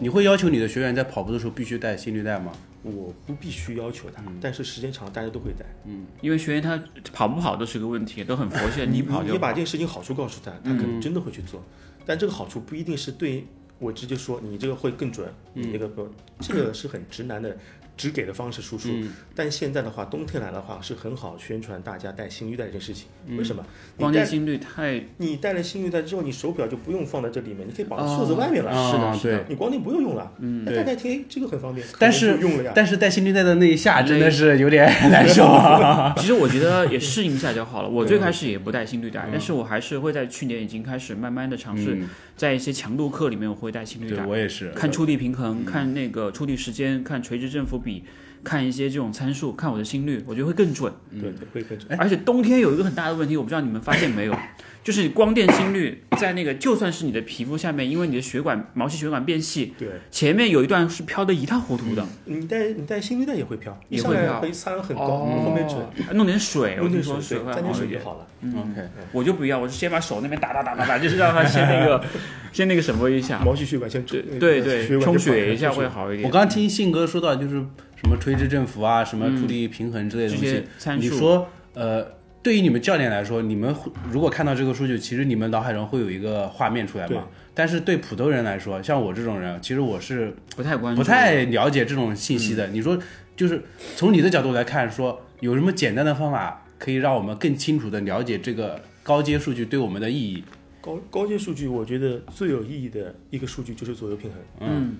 你会要求你的学员在跑步的时候必须带心率带吗？我不必须要求他，嗯但是时间长了大家都会带。嗯因为学员他跑不跑都是个问题，都很佛系，你跑就你把这个事情好处告诉他，他可能真的会去做。但这个好处不一定是对我直接说你这个会更准，你那个不，这个是很直男的直给的方式输出。但现在的话，冬天来的话是很好宣传大家带心率带这件事情。为什么？光电心率太你带了心率带之后，你手表就不用放在这里面，你可以绑在袖子外面了。啊是的是的。你光电不用用了，嗯，那对大家听，哎，这个很方便，但是用了呀。但是带心率带的那一下真的是有点难受啊。其实我觉得也适应一下就好了。我最开始也不带心率带，但是我还是会在去年已经开始慢慢的尝试，嗯在一些强度课里面我会带心率带，我也是，看触地平衡，看那个触地时间，看垂直振幅比，be 看一些这种参数，看我的心率，我觉得会更准。对对会更准。而且冬天有一个很大的问题，我不知道你们发现没有，就是光电心率在那个就算是你的皮肤下面，因为你的血管毛细血管变细，对，前面有一段是飘得一塌糊涂的，你戴你戴心率带也会飘，一也会飘。上来会擦得很高，哦。后面准，弄点水，我用点听说水，水会对，沾点。好一点。水就好了。OK，我就不要，我是先把手那边打打打打打，就是让它先那个 先那个什么一下，毛细血管先对对对，充血一下会好一点。我刚刚听信哥说到就是什么垂直振幅啊，什么助力平衡之类的东西你说呃，对于你们教练来说，你们会如果看到这个数据，其实你们脑海中会有一个画面出来对嘛？但是对普通人来说，像我这种人，其实我是不太关注，不太了解这种信息的。你说，就是从你的角度来看，说有什么简单的方法可以让我们更清楚的了解这个高阶数据对我们的意义？高高阶数据，我觉得最有意义的一个数据就是左右平衡。嗯，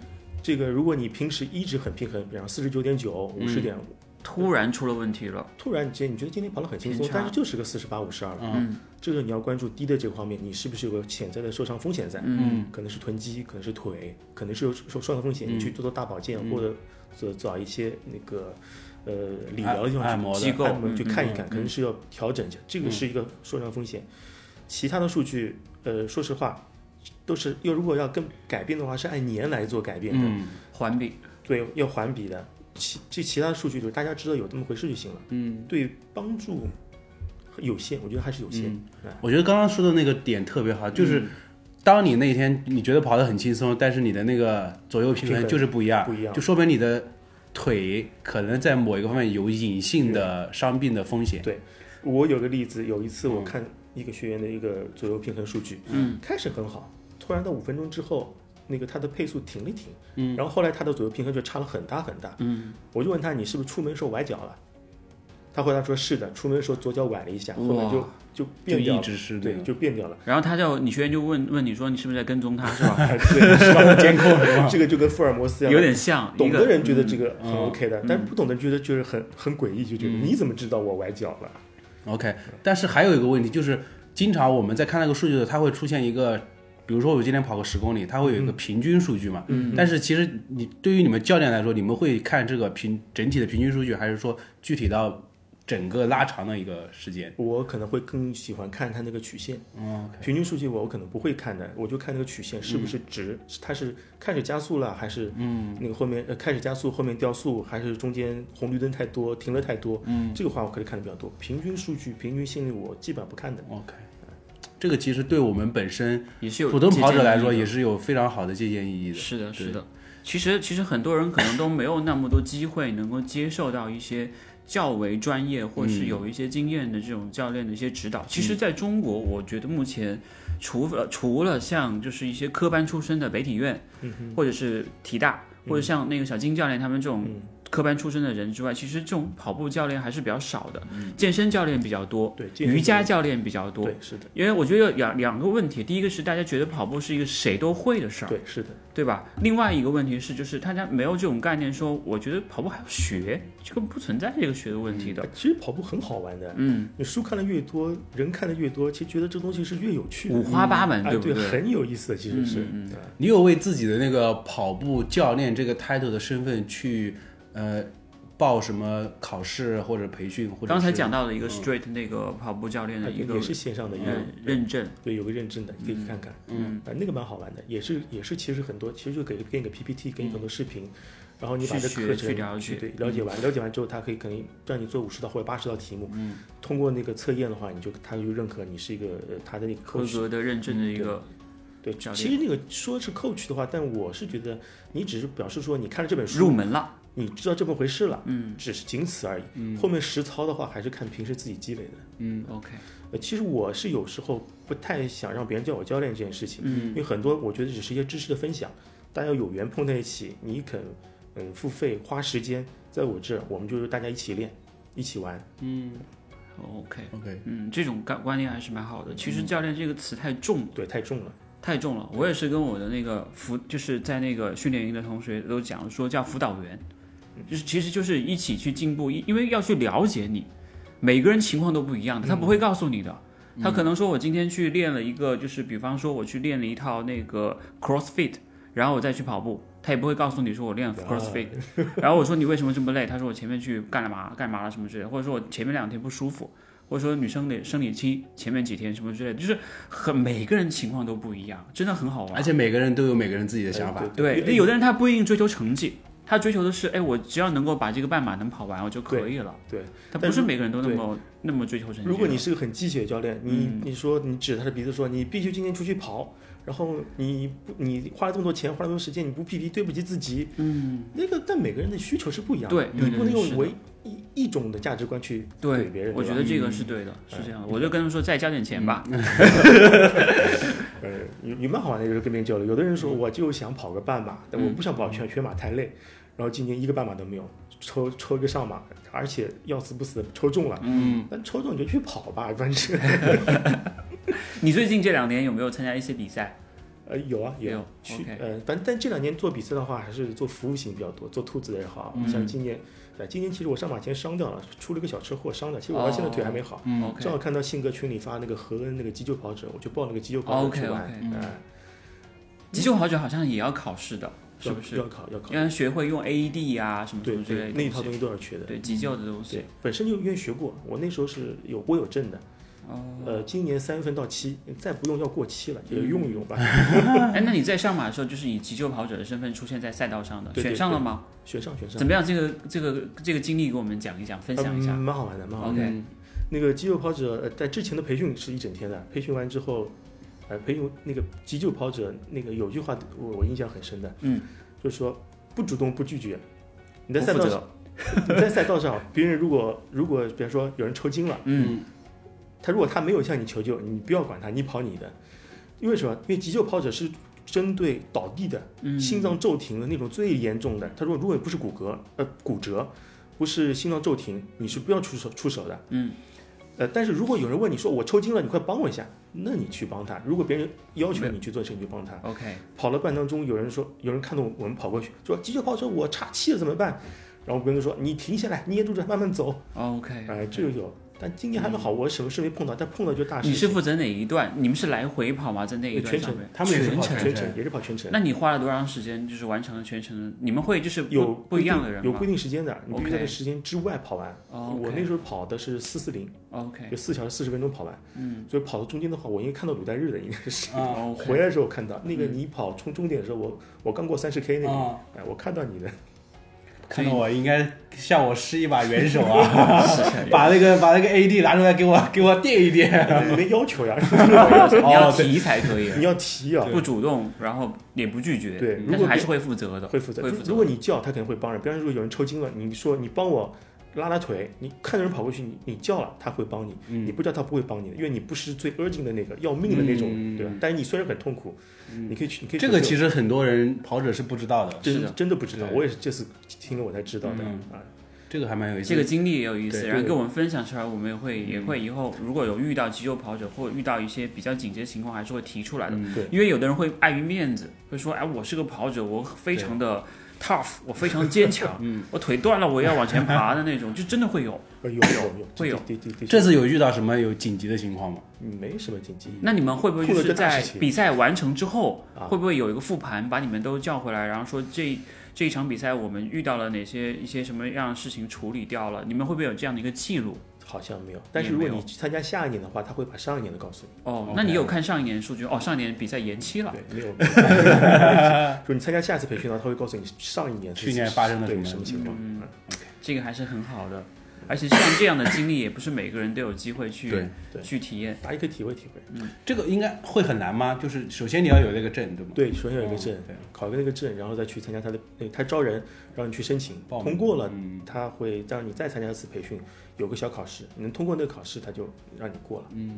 这个如果你平时一直很平衡，比方四十九点九、五十点五，突然出了问题了，突然间你觉得今天跑得很轻松但是就是个四十八、五十二，嗯。这个你要关注低的这个方面，你是不是有个潜在的受伤风险在？嗯。可能是臀肌，可能是腿，可能是有受受伤风险，你去做做大保健，或者做找一些那个呃理疗的地方去按摩的。机构按摩去嗯看一看，可能是要调整一下，这个是一个受伤风险。其他的数据，呃，说实话，都是又如果要跟改变的话，是按年来做改变的，嗯环比，对，要环比的。其这其他数据就是大家知道有这么回事就行了，嗯，对帮助有限，我觉得还是有限。我觉得刚刚说的那个点特别好，嗯就是当你那天你觉得跑得很轻松，但是你的那个左右平衡就是不一样，不一样。就说明你的腿可能在某一个方面有隐性的伤病的风险。对。我有个例子，有一次我嗯。看一个学员的一个左右平衡数据，嗯，开始很好，突然到五分钟之后，那个他的配速停了停，嗯，然后后来他的左右平衡就差了很大很大，嗯，我就问他你是不是出门时候崴脚了？他回答说是的，出门的时候左脚崴了一下，后面就就就变掉了，一直是对，就变掉了。然后他叫你学员就问问你说你是不是在跟踪他是吧？哎 对，是吧？监控是吧？这个就跟福尔摩斯一样，有点像，懂的人觉得这个很嗯 OK 的，但是不懂的人觉得就是很很诡异，就觉得嗯你怎么知道我崴脚了？OK，但是还有一个问题就是，经常我们在看那个数据的时候，它会出现一个，比如说我今天跑个十公里，它会有一个平均数据嘛。嗯。但是其实你对于你们教练来说，你们会看这个平整体的平均数据，还是说具体到整个拉长的一个时间？我可能会更喜欢看它那个曲线，嗯平均数据我我可能不会看的，我就看那个曲线是不是直，它是开始加速了，还是嗯。那个后面呃开始加速后面掉速，还是中间红绿灯太多停了太多，嗯。这个话我可以看的比较多。平均数据、平均心率我基本上不看的。，OK，这个其实对我们本身也是有普通跑者来说，也是有非常好的借鉴意义的。是的，是的。其实其实很多人可能都没有那么多机会能够接受到一些较为专业或是嗯有一些经验的这种教练的一些指导。其实，在中国，我觉得目前除了除了像就是一些科班出身的北体院，嗯或者是体大，或者像那个小金教练他们这种嗯科班出身的人之外，其实这种跑步教练还是比较少的，健身教练比较多，对瑜伽教练比较多。对是的，因为我觉得有两两个问题，第一个是大家觉得跑步是一个谁都会的事儿，对是的，对吧？另外一个问题是，就是大家没有这种概念说，我觉得跑步还要学，这个不存在这个学的问题的。其实跑步很好玩的，嗯，你书看的越多，人看的越多，其实觉得这东西是越有趣的，五花八门，哎对不对？很有意思的，其实是，嗯嗯你有为自己的那个跑步教练这个 title 的身份去呃报什么考试或者培训，或者刚才讲到的一个 straight 那个跑步教练的一个也是线上的一个嗯认证，对，有个认证的，你可以去看看，嗯，啊，那个蛮好玩的，也是也是，其实很多，其实就给给你个 PPT，给你很多视频，然后你把这课程去了解对了解完，了解完之后，他可以可能让你做五十道或者八十道题目，嗯，通过那个测验的话，你就他就认可你是一个呃他的那个合格的认证的一个，对，其实那个说是 coach 的话，但我是觉得你只是表示说你看了这本书入，门了。你知道这么回事了，嗯只是仅此而已，嗯，后面实操的话还是看平时自己积累的。嗯，OK，呃，其实我是有时候不太想让别人叫我教练这件事情，嗯因为很多我觉得只是一些知识的分享，大家有缘碰在一起，你肯嗯付费花时间在我这儿，我们就是大家一起练，一起玩。嗯 OK，，OK，嗯，这种观观念还是蛮好的。其实教练这个词太重了。对，太重了。太重了。我也是跟我的那个辅，就是在那个训练营的同学都讲说叫辅导员，就是其实就是一起去进步，因因为要去了解你，每个人情况都不一样的，他不会告诉你的。他可能说我今天去练了一个，就是比方说我去练了一套那个 CrossFit，然后我再去跑步，他也不会告诉你说我练 CrossFit，然后我说你为什么这么累？他说我前面去干了嘛干嘛了什么之类的，或者说我前面两天不舒服。或者说女生的生理期前面几天什么之类的，就是很每个人情况都不一样，真的很好玩。而且每个人都有每个人自己的想法。对，那有的人他不一定追求成绩，他追求的是，哎，我只要能够把这个半马能跑完，我就可以了。对，他不是每个人都那么那么追求成绩。如果你是个很鸡血的教练，你、嗯你说你指他的鼻子说你必须今天出去跑，然后你不你花了这么多钱，花了这么多时间，你不 PP 对不起自己。嗯，那个但每个人的需求是不一样的，对对你不能用唯一一种的价值观去对别人。对我觉得这个是对的，是这样的。我就跟他们说，再交点钱吧。呃，有有蛮好玩的，就是跟别人交流。有的人说我就想跑个半马，但我不想跑全全马太累，然后今年一个半马都没有，抽抽一个上马，而且要死不死的抽中了。嗯，那抽中你就去跑吧，反正 你最近这两年有没有参加一些比赛？呃有啊也有去呃，反正但这两年做比赛的话，还是做服务型比较多，做兔子的也好，像今年。对，今年其实我上马前伤掉了，出了个小车祸伤的。其实我到现在腿还没好。正好看到信哥群里发那个何恩那个急救跑者，我就报那个急救跑者 OK，去玩。OK 哎急救跑者好像也要考试的，是不是？要考要考。要学会用 AED 啊、什么什对对么之类的，那一套东东西。都要学的。对急救的东西对。，本身就因为学过，我那时候是有我有证的。哦。呃，今年三月份到期，再不用要过期了，就用一用吧。哎，那你在上马的时候，就是以急救跑者的身份出现在赛道上的，对对选上了吗？选上选上怎，么样？这个这个这个经历给我们讲一讲，分享一下。嗯蛮好玩的，蛮好玩的。那个肌肉跑者，呃，在之前的培训是一整天的，培训完之后，呃，朋友那个急救跑者那个有句话我我印象很深的，嗯，就是说不主动不拒绝。你在赛道上，你在赛道上，别人如果如果比方说有人抽筋了，嗯他如果他没有向你求救，你不要管他，你跑你的。因为什么？因为急救跑者是针对倒地的、嗯，心脏骤停的那种最严重的。他说，如果不是骨骼呃骨折，不是心脏骤停，你是不要出手出手的。嗯呃，但是如果有人问你说我抽筋了，你快帮我一下，那你去帮他。如果别人要求你去做事，你就帮他。OK，跑了半当中，有人说，有人看到我们跑过去，说急救跑车我岔气了怎么办？然后别人就说你停下来，捏住着慢慢走。OK，哎、这就有，但今年还没好，我什么事没碰到，但碰到就大事。你是负责哪一段？你们是来回跑吗？在那一段全程上面，他们也是跑全程。全程也是跑全程。那你花了多长时间？就是完成了全程？你们会就是有不一样的人吗有规定时间的，你必须在这时间之外跑完。哦我那时候跑的是四四零，OK，就四小时四十分钟跑完。嗯，所以跑到中间的话，我应该看到鲁代日的，应该是。回来的时候看到那个你跑冲终点的时候，我我刚过三十 K 那个，啊，哎，我看到你的，看到我应该向我施一把援手啊，把那个把那个 AD 拿出来给我给我垫一垫。你没要求呀，你要提才可以，你要提啊，不主动，然后也不拒绝，对如果但是还是会负责的，会负责。会负责。如果你叫他肯定会帮人，比方说有人抽筋了，你说你帮我拉拉腿，你看着人跑过去，你你叫了他会帮你，你不叫他不会帮你的，因为你不是最 urgent 的那个要命的那种，嗯。对吧？但是你虽然很痛苦，你可以去，你可以这个其实实很多人跑者是不知道的，真的。真的不知道，我也是这次听了我才知道的嗯。啊。这个还蛮有意思。这个经历也有意思，然后跟我们分享出来，我们也会也会以后如果有遇到急救跑者或者遇到一些比较紧急的情况，还是会提出来的。嗯。对。因为有的人会碍于面子，会说：“哎，我是个跑者，我非常的 tough，我非常坚强，嗯 我腿断了我也要往前爬的那种，就真的会有。呃有有有会有对对对，这次有遇到什么有紧急的情况吗？没什么紧急。那你们会不会就是在比赛完成之后，啊会不会有一个复盘，把你们都叫回来，然后说这这一场比赛我们遇到了哪些一些什么样的事情处理掉了？你们会不会有这样的一个记录？好像没有，但是如果你去参加下一年的话，他会把上一年的告诉你。哦那你有看上一年数据？哦，上一年比赛延期了。对，没有。就你参加下一次培训的话，他会告诉你上一年是去年发生了什么什么情况。嗯嗯这个还是很好的，而且像这样的经历，也不是每个人都有机会去对对去体验。大家可以体会体会。嗯这个应该会很难吗？就是首先你要有那个证，对吗？对，首先有一个证哦，对考个那个证，然后再去参加他的，那他招人让你去申请，通过了，嗯他会让你再参加一次培训，有个小考试，你能通过那个考试，他就让你过了。嗯，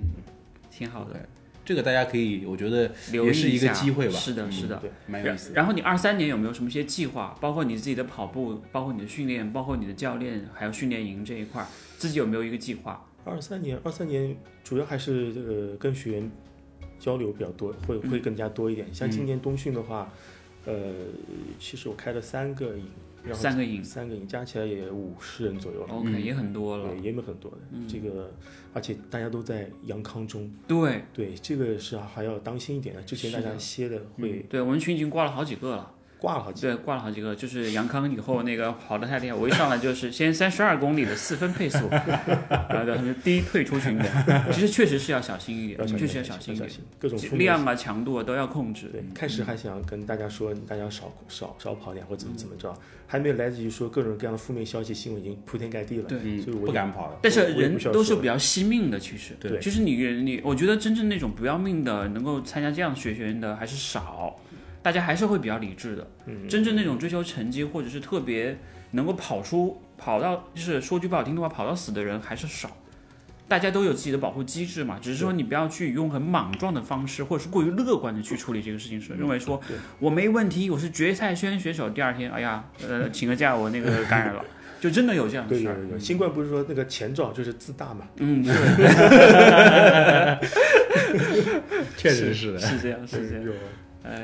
挺好的，这个大家可以，我觉得留意也是一个下机会吧是的，嗯是的。蛮有意思的。然后你二三年有没有什么一些计划？包括你自己的跑步，包括你的训练，包括你的教练，还有训练营这一块儿，自己有没有一个计划？二三年，二三年主要还是这个跟学员交流比较多，会会更加多一点。像今年冬训的话，呃，其实我开了三个营，然后三个营三个营加起来也五十人左右了。，OK，、嗯也很多了。对，也没很多的，这个，而且大家都在阳康中，对对，这个是还要当心一点的。之前大家歇的会对，我们群已经挂了好几个了。挂了好几个，对，挂了好几个，就是杨康以后那个跑得太厉害，我一上来就是先三十二公里的四分配速，然后他们第一退出群的。其实确实是要小心一点，要，确实要小心一点，各种量啊、强度啊都要控制。对，开始还想跟大家说，大家少少少跑点或怎么怎么着，还没有来得及说各种各样的负面消息，新闻已经铺天盖地了。对嗯所以我不敢跑了。但是人都是比较惜命的，其实。对其实你你，我觉得真正那种不要命的，能够参加这样学员的还是少，大家还是会比较理智的。嗯，真正那种追求成绩或者是特别能够跑出跑到，就是说句不好听的话，跑到死的人还是少。大家都有自己的保护机制嘛，只是说你不要去用很莽撞的方式，或者是过于乐观的去处理这个事情，是认为说我没问题，我是决赛圈选手，第二天哎呀，呃，请个假，我那个感染了，就真的有这样的事儿。有有有，新冠不是说那个前兆就是自大嘛？嗯，对，确实是的。是这样，是这样。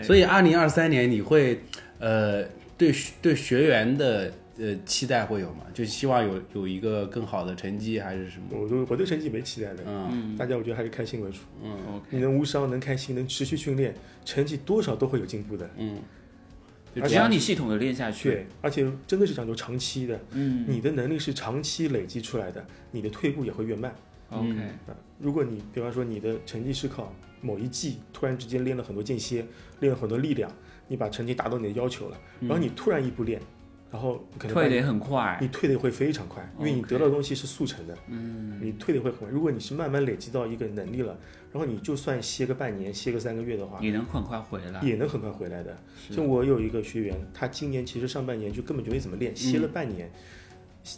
所以二零二三年你会呃对对学员的呃期待会有吗？就希望有有一个更好的成绩还是什么？我对我对成绩没期待的，嗯大家我觉得还是开心为主。嗯 OK，你能无伤，能开心，能持续训练，成绩多少都会有进步的。嗯，就只要你系统的练下去，对，而且真的是讲究长期的，嗯你的能力是长期累积出来的，你的退步也会越慢。，OK，啊，如果你比方说你的成绩是靠某一季突然之间练了很多间歇，练了很多力量，你把成绩达到你的要求了，然后你突然一步练，然后可能退的也很快你，退的会非常快，因为你得到的东西是速成的，嗯，你退的会很快。如果你是慢慢累积到一个能力了，然后你就算歇个半年、歇个三个月的话，也能很快回来。也能很快回来的。像我有一个学员，他今年其实上半年就根本就没怎么练，歇了半年，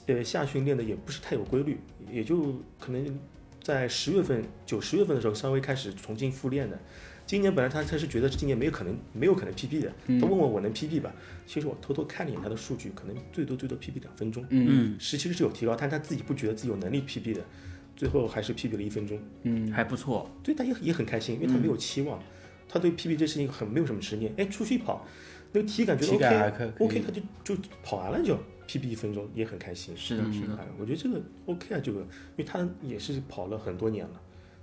呃，下训练的也不是太有规律，也就可能在十月份、九十月份的时候稍微开始重新复练的。今年本来他他是觉得今年没有可能没有可能 PB 的，他问我我能 PB 吧？其实我偷偷看了一眼他的数据，可能最多最多 PB 两分钟，嗯，实是有提高，但他自己不觉得自己有能力 PB 的，最后还是 PB 了一分钟。嗯，还不错。对，他也也很开心，因为他没有期望，他对 PB 这事情很没有什么执念。哎，出去跑，那个体感觉得体感还 OK 可可以 OK，他就就跑完了就 PB 一分钟，也很开心。是的，是的。哎，我觉得这个 OK 啊，这个，因为他也是跑了很多年了，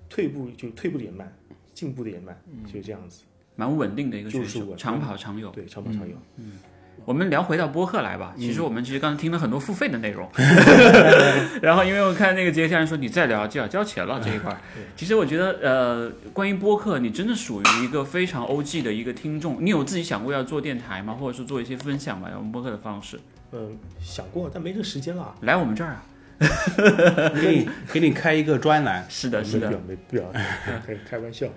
退步就退步的也慢，进步的也慢，就这样子。蛮稳定的一个选手，就是长跑常有。对，长跑常有。嗯我们聊回到播客来吧。其嗯实我们其实刚才听了很多付费的内容，然后因为我看那个杰家人说你再聊就要交钱了这一块儿。其实我觉得呃，关于播客，你真的属于一个非常 OG 的一个听众。你有自己想过要做电台吗？或者是做一些分享吗？用播客的方式嗯，想过，但没这时间了。来我们这儿啊？给你给你开一个专栏，是的，是的没必。要，没必要，开开玩笑。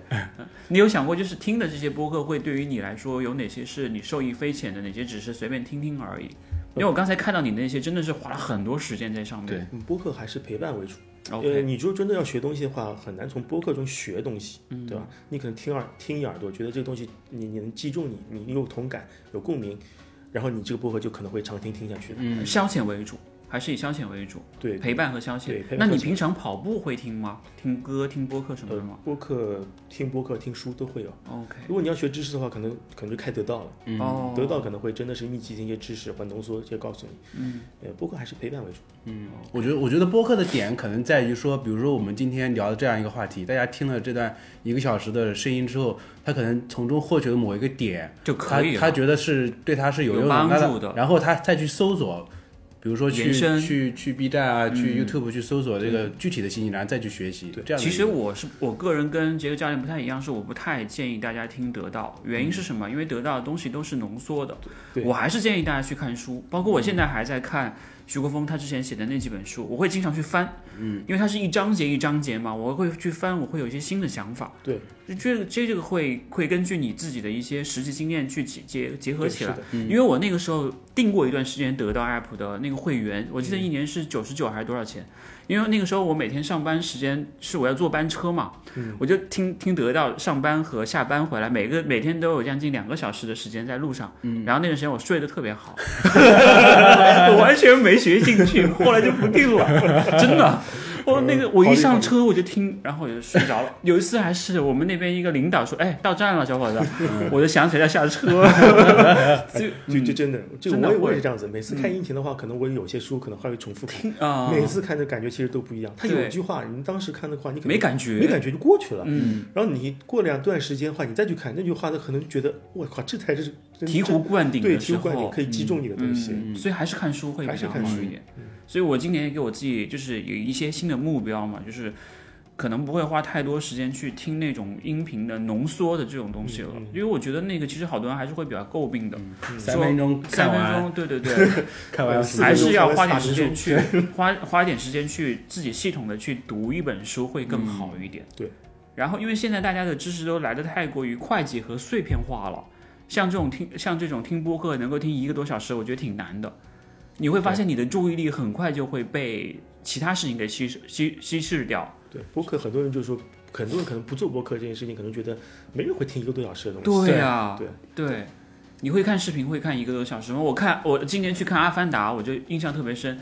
你有想过，就是听的这些播客，会对于你来说有哪些是你受益匪浅的，哪些只是随便听听而已？因为我刚才看到你那些真的是花了很多时间在上面。对嗯播客还是陪伴为主。呃，OK，你就真的要学东西的话，很难从播客中学东西，嗯对吧？你可能听耳听一耳朵，觉得这个东西你你能击中你，你你有同感，有共鸣，然后你这个播客就可能会长听听下去。嗯，消遣为主，还是以消遣为主，对，陪伴和消遣对陪。伴那你平常跑步会听吗？听歌、听播客什么的吗呃，播客听播客听书都会有。？OK，如果你要学知识的话，可能可能就开得到了，嗯哦，得到可能会真的是密集的一些知识或浓缩，一些告诉你。嗯，呃，播客还是陪伴为主。嗯我觉得，我觉得播客的点可能在于说，比如说我们今天聊的这样一个话题，大家听了这段一个小时的声音之后，他可能从中获取了某一个点，就可以他。他觉得是对他是有有用帮助的然后他再去搜索，比如说去去去 B 站啊，去嗯 YouTube 去搜索这个具体的信息，然后再去学习。对。这样其实我是我个人跟杰克教练不太一样，是我不太建议大家听得到，原因是什么？因为得到的东西都是浓缩的，对。我还是建议大家去看书，包括我现在还在看徐国峰他之前写的那几本书，我会经常去翻，嗯，因为它是一章节一章节嘛，我会去翻，我会有一些新的想法，对，就这个这个会会根据你自己的一些实际经验去结结结合起来。嗯。因为我那个时候订过一段时间得到 app 的那个会员，我记得一年是九十九还是多少钱？因为那个时候我每天上班时间是我要坐班车嘛，我就听听得到上班和下班回来，每个每天都有将近两个小时的时间在路上，然后那段时间我睡得特别好，我完全没学进去，后来就不定了，真的。我那个我一上车我就听，然后我就睡着了。有一次还是我们那边一个领导说：“哎，到站了，小伙子。”我就想起来要下车。就就就真的，这个我也我也是这样子。每次看音频的话，可能我有些书可能还会重复看，啊，每次看的感觉其实都不一样。他有一句话，你当时看的话，你没感觉，没感觉就过去了。嗯，然后你过两段时间的话，你再去看那句话，那可能就觉得我靠，这才是真醍醐灌顶的时候，醍醐灌顶，可以击中你的东西。嗯，所以还是看书会比较好一点。所以我今年也给我自己就是有一些新的目标嘛，就是可能不会花太多时间去听那种音频的浓缩的这种东西了，嗯因为我觉得那个其实好多人还是会比较诟病的。三分钟三分，钟，对对对，看完四还分钟是要花点时间去 花花一点时间去自己系统的去读一本书会更好一点。对。然后，因为现在大家的知识都来的太过于快捷和碎片化了，像这种听像这种听播客能够听一个多小时，我觉得挺难的。你会发现你的注意力很快就会被其他事情给稀释稀稀释掉。对，播客很多人就说，很多人可能不做播客这件事情，可能觉得没人会听一个多小时的东西。对呀、对对，你会看视频会看一个多小时吗？我看我今年去看《阿凡达》，我就印象特别深。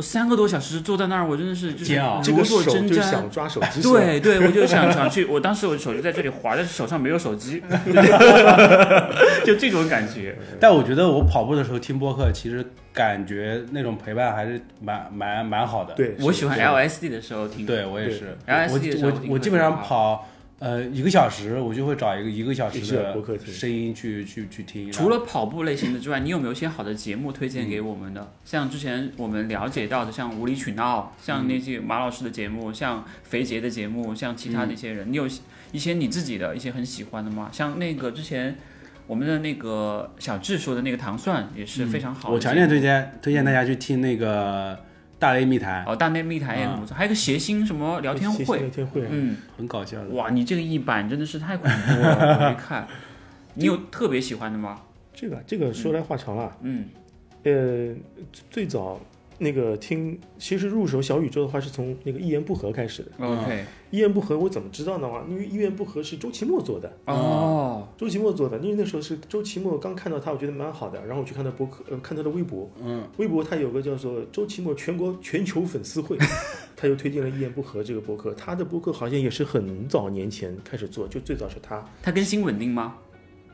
我三个多小时坐在那儿，我真的是就是煎熬就是针毡。想抓手机，对对，我就想 想去，我当时我手就在这里滑，但是手上没有手机，就这种感觉。但我觉得我跑步的时候听播客，其实感觉那种陪伴还是蛮蛮蛮好的。对，我喜欢 LSD 的时候听，对我也是。LSD 的时候我我基本上跑呃一个小时，我就会找一个一个小时的播客声音去去去听。除了跑步类型的之外，你有没有一些好的节目推荐给我们的？像之前我们了解到的，像无理取闹，像那些马老师的节目，像肥杰的节目，像其他的一些人，你有一些你自己的一些很喜欢的吗？像那个之前我们的那个小智说的那个糖蒜也是非常好我强烈推荐推荐大家去听那个大内密谈，哦，大内密谈也很不错，还有个谐星什么聊天会，聊天会啊，嗯，很搞笑的。哇，你这个一版真的是太恐怖了，我没看。你有特别喜欢的吗？这个这个说来话长了。嗯，呃，最早那个听，其实入手小宇宙的话是从那个一言不合开始的。OK，一言不合我怎么知道呢？因为一言不合是周奇墨做的，哦，周奇墨做的，因为那时候是周奇墨刚看到他，我觉得蛮好的，然后我去看他博客，呃，看他的微博，嗯，微博他有个叫做周奇墨全国全球粉丝会，他又推荐了一言不合这个博客，他的博客好像也是很早年前开始做，就最早是他他更新稳定吗？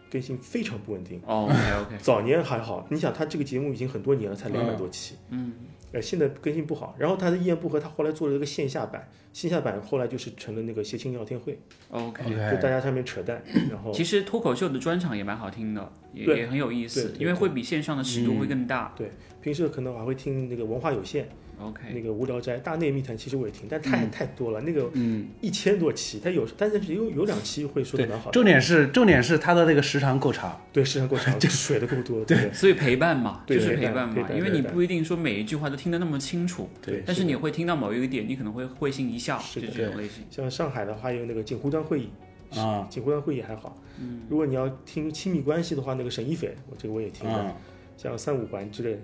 更新非常不稳定。哦，OK OK，早年还好，你想他这个节目已经很多年了，才两百多期，嗯，呃，现在更新不好。然后他的一言不合，他后来做了一个线下版，线下版后来就是成了那个谐星聊天会，OK。就大家上面扯淡，然后其实脱口秀的专场也蛮好听的，也也很有意思，因为会比线上的尺度会更大。对平时可能还会听那个文化有限，OK，那个无聊斋、大内密谈，其实我也听，但太、太多了，那个嗯，一千多期，它有，但是有有两期会说的蛮好，的，重点是重点是它的那个时长够长。对，时长够长，这 水的够多，对。所以陪伴嘛，就是对陪伴伴嘛，陪伴因为你不一定说每一句话都听得那么清楚，对。但是你会听到某一个点，你可能会会心一笑，是的。这种类型。像上海的话有那个锦湖端会议，啊。锦湖端会议还好，嗯，如果你要听亲密关系的话，那个沈一斐，我这个我也听的，啊，像三五环之类的，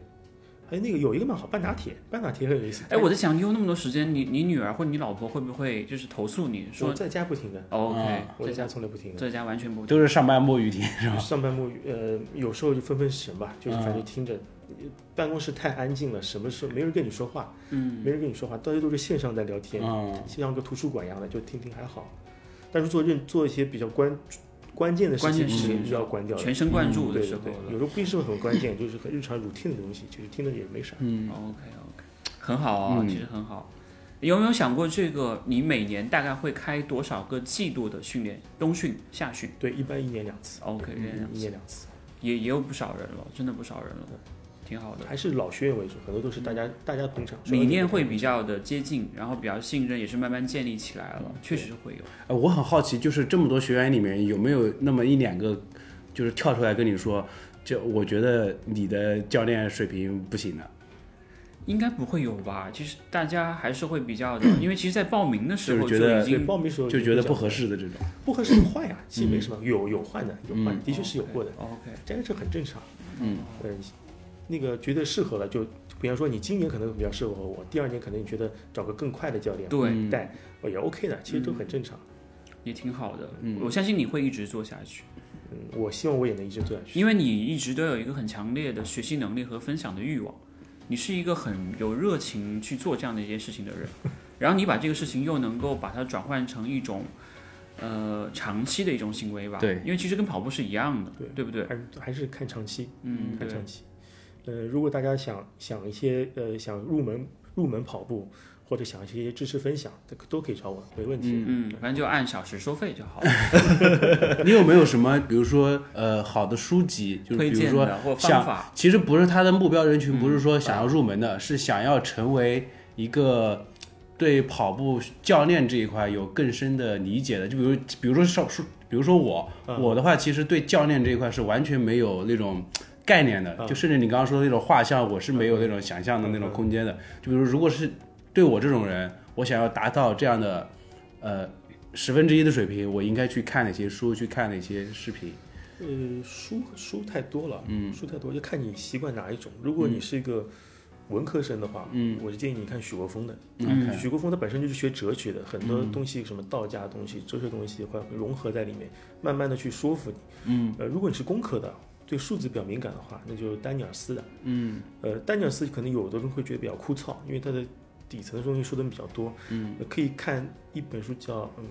还有那个有一个蛮好，半打铁，半打铁很有意思。哎，我在想，你有那么多时间，你你女儿或你老婆会不会就是投诉你说我在家不停的，哦？OK，啊我在在家家从来不停的。在家完全不都是上班摸鱼听是吧？上班摸鱼，呃，有时候就分分神吧，就是反嗯正听着，办公室太安静了，什么时候没人跟你说话，嗯，没人跟你说话，大家都是线上在聊天，嗯，像个图书馆一样的，就听听还好。但是做认做一些比较关关键的事关情是要关掉的。全神贯注的对对时候嗯对，有时候不是很关键，就是很日常 routine 的东西，其实听着也没啥。嗯，OK OK，很好啊，嗯其实很好。有没有想过这个？你每年大概会开多少个季度的训练？冬训、夏训对，一般一年两次。？OK，一年两次，也也有不少人了，真的不少人了，挺好的。还是老学员为主，很多都是大家大家捧场，理念会比较的接近，然后比较信任，也是慢慢建立起来嗯了，确实是会有。呃我很好奇，就是这么多学员里面有没有那么一两个，就是跳出来跟你说，就我觉得你的教练水平不行的。应该不会有吧？其实大家还是会比较的，因为其实，在报名的时候就觉得已经报名时候就觉得不合适，的这种。不合适就换呀，其实没什么，有有换的，有换的，确是有过的，OK，这个是很正常。嗯，呃，那个觉得适合了，就比方说你今年可能比较适合我，第二年可能你觉得找个更快的教练对，嗯带，哦也 OK 的，其实都很正常。也挺好的。嗯我相信你会一直做下去，嗯，我希望我也能一直做下去。因为你一直都有一个很强烈的学习能力和分享的欲望，你是一个很有热情去做这样的一件事情的人，然后你把这个事情又能够把它转换成一种。呃，长期的一种行为吧，对因为其实跟跑步是一样的，对对不对？还是看长期，嗯，看长期。呃，如果大家想想一些呃想入门入门跑步，或者想一些知识分享，都都可以找我，没问题。嗯，反正就按小时收费就好了，你有没有什么，比如说呃好的书籍，就是比如说想法，其实不是他的目标人群，嗯不是说想要入门的，是想要成为一个对跑步教练这一块有更深的理解的。就比如，比如说少数，比如说我，嗯我的话其实对教练这一块是完全没有那种概念的，嗯就甚至你刚刚说的那种画像，我是没有那种想象的那种空间的。就比如，如果是对我这种人，我想要达到这样的呃十分之一的水平，我应该去看哪些书，去看哪些视频。呃，书书太多了，嗯，书太多，就看你习惯哪一种。如果你是一个文科生的话，嗯，我就建议你看许国峰的。嗯许国峰他本身就是学哲学的，很多东西什么道家的东西、哲学东西会融合在里面，慢慢的去说服你。嗯，呃，如果你是工科的，对数字比较敏感的话，那就丹尼尔斯的。嗯，呃，丹尼尔斯可能有的人会觉得比较枯燥，因为他的底层的东西说的比较多。嗯，可以看一本书叫嗯。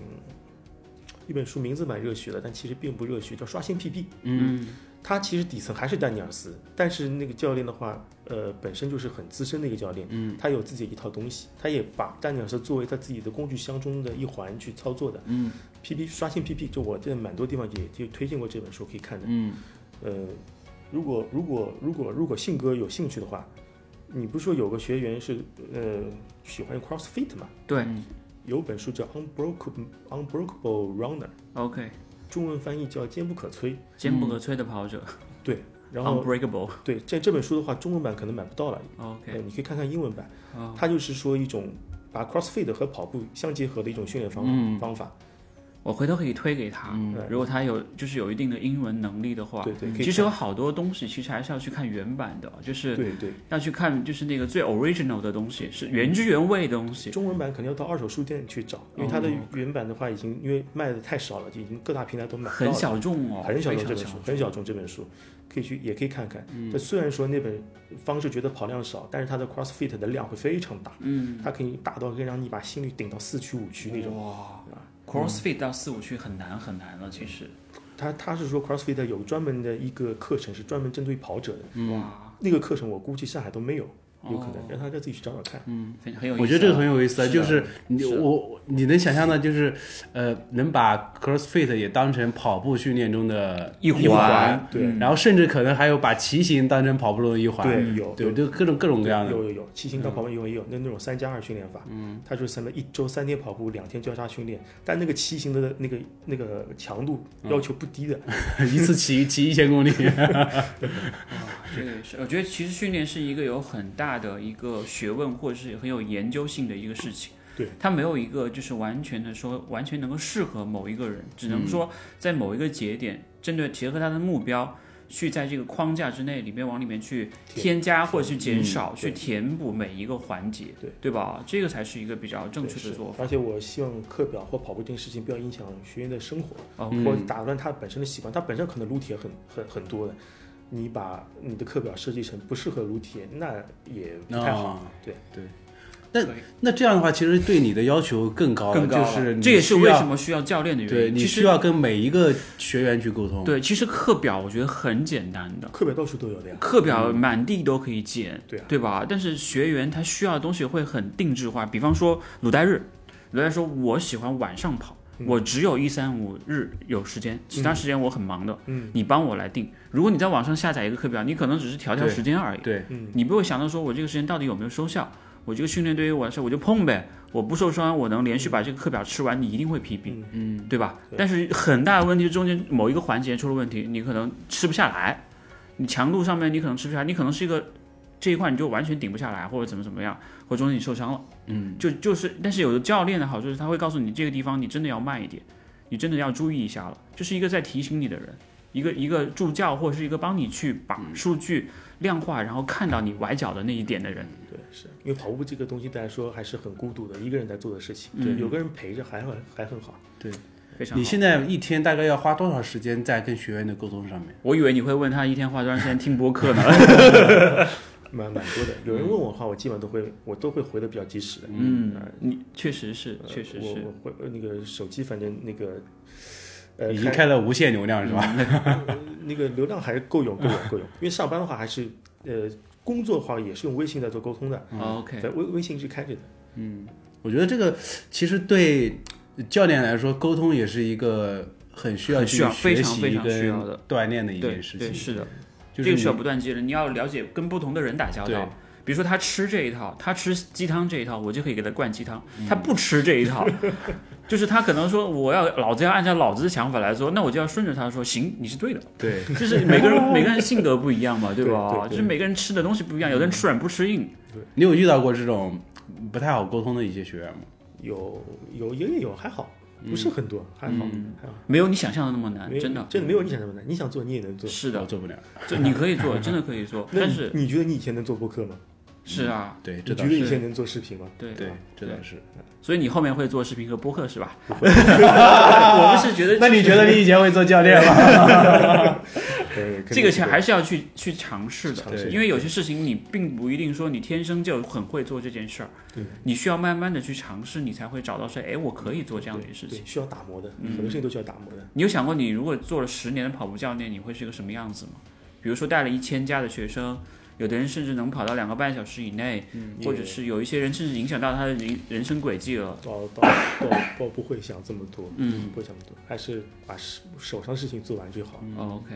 一本书名字蛮热血的，但其实并不热血，叫《刷新 PP》。嗯，他其实底层还是丹尼尔斯，但是那个教练的话，呃，本身就是很资深的一个教练，嗯，他有自己的一套东西，他也把丹尼尔斯作为他自己的工具箱中的一环去操作的，嗯，PP 刷新 PP，就我在蛮多地方也就推荐过这本书可以看的，嗯，呃，如果如果如果如果信哥有兴趣的话，你不是说有个学员是呃喜欢 CrossFit 嘛？对有本书叫 Unbreakable Unbreakable Runner，，OK，中文翻译叫坚不可摧，坚不可摧的跑者对，然后。，Unbreakable，OK，对，在这本书的话，中文版可能买不到了，呃，你可以看看英文版。哦它就是说一种把 CrossFit 和跑步相结合的一种训练方法、嗯方法。我回头可以推给他，对如果他有就是有一定的英文能力的话，对对，其实有好多东西其实还是要去看原版的，就是对对，要去看就是那个最 original 的东西，是原汁原味的东西。中文版肯定要到二手书店去找，因为它的哦原版的话已经因为卖的太少了，就已经各大平台都买。很小众哦，很小众这本书，很小众这本书，可以去也可以看看。它虽然说那本方式觉得跑量少，但是它的 CrossFit 的量会非常大，嗯，它可以大到可以让你把心率顶到四区五区那种。哇，CrossFit 到四五区很难很难了，其实，他他是说 CrossFit 有专门的一个课程是专门针对跑者的，哇，那个课程我估计上海都没有，有可能哦。让他再自己去找找看。嗯，很很有意思啊。我觉得这个很有意思啊，是就是你是我你能想象的，就是呃，能把 CrossFit 也当成跑步训练中的一环，环对。嗯然后甚至可能还有把骑行当成跑步中的一环，对，有对，有就各种各种各样的，有有有，骑行到跑步有也有那那种三加二训练法，嗯，它就是什么一周三天跑步，两天交叉训练，但那个骑行的那个那个强度要求不低的，一次骑骑一千公里，这个也是，我觉得其实训练是一个有很大的一个学问，或者是很有研究性的一个事情。对，它没有一个就是完全的说完全能够适合某一个人，只能说在某一个节点，针对结合他的目标去在这个框架之内里面往里面去添加或者去减嗯少，去填补每一个环节，对对吧？这个才是一个比较正确的做法。而且我希望课表或跑步这件事情不要影响学员的生活，哦，嗯或者打乱他本身的习惯。他本身可能撸铁很很很多的，你把你的课表设计成不适合撸铁，那也不太好。啊对对。那那这样的话，其实对你的要求更高了，更高了就是这也是为什么需要教练的原因。对你需要跟每一个学员去沟通。对，其实课表我觉得很简单的，课表到处都有的呀。课表满地都可以捡，对啊对吧？但是学员他需要的东西会很定制化，比方说鲁代日，鲁代日说我喜欢晚上跑，嗯我只有一三五日有时间，其他时间我很忙的，嗯。你帮我来定。如果你在网上下载一个课表，你可能只是调调时间而已，对。嗯，你不会想到说我这个时间到底有没有收效。我这个训练对于我来说，我就碰呗，我不受伤，我能连续把这个课表吃完，你一定会 PB，嗯。嗯，对吧？但是很大的问题中间某一个环节出了问题，你可能吃不下来，你强度上面你可能吃不下来，你可能是一个这一块你就完全顶不下来，或者怎么怎么样，或者中间你受伤了，嗯，就就是，但是有的教练的好处是他会告诉你这个地方你真的要慢一点，你真的要注意一下了，就是一个在提醒你的人。一个一个助教或者是一个帮你去把数据量化，然后看到你崴脚的那一点的人，对，是因为跑步这个东西对来说还是很孤独的，一个人在做的事情。对有个人陪着还很还很好。对非常好。你现在一天大概要花多少时间在跟学员的沟通上面？我以为你会问他一天花多长时间听播客呢？蛮蛮多的，有人问我的话，我基本上都会，我都会回的比较及时的。嗯呃，你确实是，呃确实是。我我会呃那个手机，反正那个呃已经开了无限流量是吧？呃那个流量还是够用，够用，够用。因为上班的话还是呃工作的话也是用微信在做沟通的，哦 OK，在微微信是开着的。嗯我觉得这个其实对教练来说，沟通也是一个很需要去很需要学习常非常需要跟的锻炼的一件事情。对是的，就是这个需要不断积累。你要了解跟不同的人打交道。比如说他吃这一套，他吃鸡汤这一套，我就可以给他灌鸡汤；嗯他不吃这一套，就是他可能说我要老子要按照老子的想法来做，那我就要顺着他说，行，你是对的。对就是每个人 每个人性格不一样嘛，对吧？对对对就是每个人吃的东西不一样，有的人吃软不吃硬。你有遇到过这种不太好沟通的一些学员吗？有有也有还好，不是很多，还好嗯还好。没有你想象的那么难，真的。真的没有你想那么难，你想做你也能做。是的，我做不了。就你可以做，真的可以做，但是你觉得你以前能做播客吗？是啊，对，你这倒是。觉得以前能做视频吗？对对，这倒是。所以你后面会做视频和播客是吧？我们是觉得那你觉得你以前会做教练吗？呃，这个是还是要去去尝试的，因为有些事情你并不一定说你天生就很会做这件事儿，你需要慢慢的去尝试，你才会找到说，哎，我可以做这样的事情。需要打磨的，嗯很多事情都需要打磨的。你有想过，你如果做了十年的跑步教练，你会是一个什么样子吗？比如说带了一千家的学生，有的人甚至能跑到两个半小时以内，或者是有一些人甚至影响到他的人人生轨迹了。倒倒倒倒不会想这么多，嗯，不会想这么多，还是把手手上事情做完就好。哦，OK，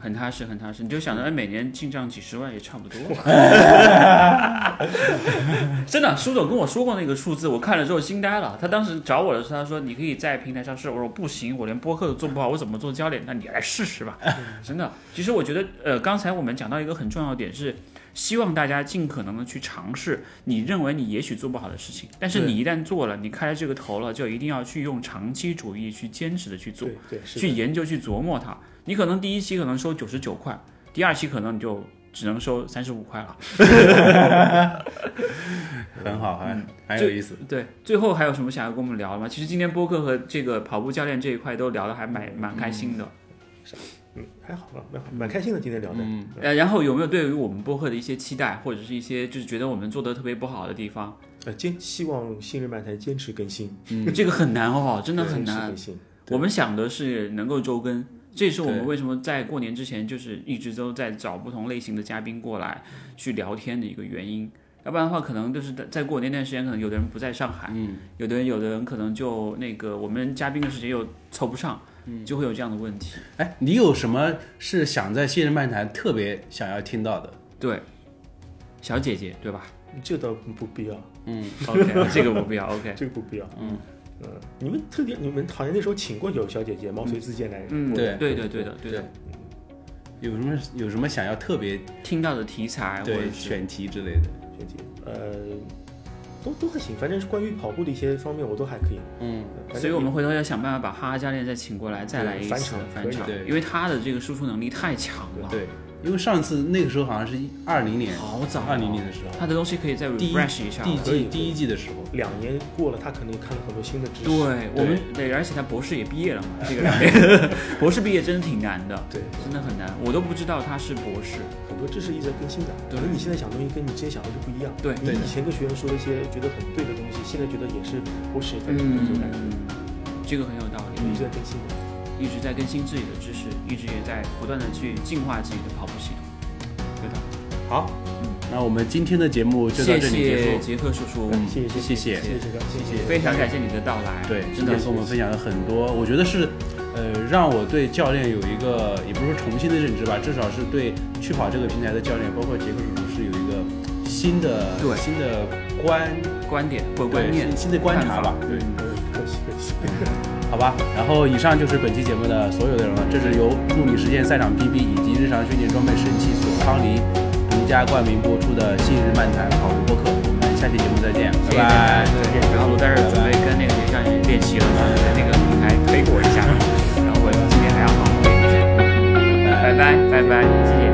很踏实，很踏实。你就想着，哎，每年进账几十万也差不多。真的，苏总跟我说过那个数字，我看了之后惊呆了。他当时找我的时候，他说你可以在平台上试。我说不行，我连播客都做不好，我怎么做教练？那你来试试吧。真的，其实我觉得，呃，刚才我们讲到一个很重要的点是。希望大家尽可能的去尝试你认为你也许做不好的事情，但是你一旦做了，你开了这个头了，就一定要去用长期主义去坚持的去做。对对是去，研究去琢磨它。你可能第一期可能收九十九块，第二期可能你就只能收三十五块了。很好，还嗯很有意思。对，最后还有什么想要跟我们聊的吗？其实今天播客和这个跑步教练这一块都聊得还蛮蛮开心的。嗯，还好吧，蛮好蛮开心的，今天聊的。嗯呃，然后有没有对于我们播客的一些期待，或者是一些就是觉得我们做的特别不好的地方？呃，坚希望新人漫谈坚持更新，嗯，这个很难哦，真的很难坚持更。新。我们想的是能够周更，这也是我们为什么在过年之前就是一直都在找不同类型的嘉宾过来去聊天的一个原因。要不然的话，可能就是在在过年那段时间，可能有的人不在上海，嗯，有的人有的人可能就那个我们嘉宾的时间又凑不上，就会有这样的问题。哎，你有什么是想在新人漫谈特别想要听到的？对，小姐姐对吧这倒不必要，嗯？OK，这个不必要。OK，这个不必要。嗯嗯，你们特别，你们好像那时候请过有小姐姐毛遂自荐来嗯，对，对对对的对的，有什么有什么想要特别听到的题材或者选题之类的？选题，呃，都都还行，反正是关于跑步的一些方面我都还可以。嗯，所以我们回头要想办法把哈哈教练再请过来，再来一次返场因为他的这个输出能力太强了，对，因为上次那个时候好像是二零年，好早啊，二零年的时候，他的东西可以再 refresh 一下。第一可以季第一季的时候，两年过了，他肯定看了很多新的知识。对我们对，而且他博士也毕业了嘛，这个两年 博士毕业真的挺难的，对，真的很难，我都不知道他是博士。很多知识一直在更新的。可能你现在想的东西跟你之前想的就不一样。对你以前跟学员说的一些觉得很对的东西，现在觉得也是不是很这种感觉，嗯，这个很有道理，一直在更新的。一直在更新自己的知识，一直也在不断的去进化自己的跑步系统。对的，好，那我们今天的节目就到这里结束。谢杰克叔叔，感谢谢谢谢谢谢谢谢谢。非常感谢你的到来，对，真的跟我们分享了很多，我觉得是，呃，让我对教练有一个，也不是说重新的认知吧，至少是对去跑这个平台的教练，包括杰克叔叔是有一个新的对新的观观点或观念对新新的观察吧，对，呃，可惜可惜。好吧，然后以上就是本期节目的所有内容了。这是由助理实现赛场 PB 以及日常训练装备神器索康尼独家冠名播出的《昔日漫谈跑步播客》。下期节目再见，拜拜。然后我在这儿准备跟那个向雨练习了嘛，在那个平台推广一下。然后我今天还要好好练一下，拜拜拜拜，谢谢。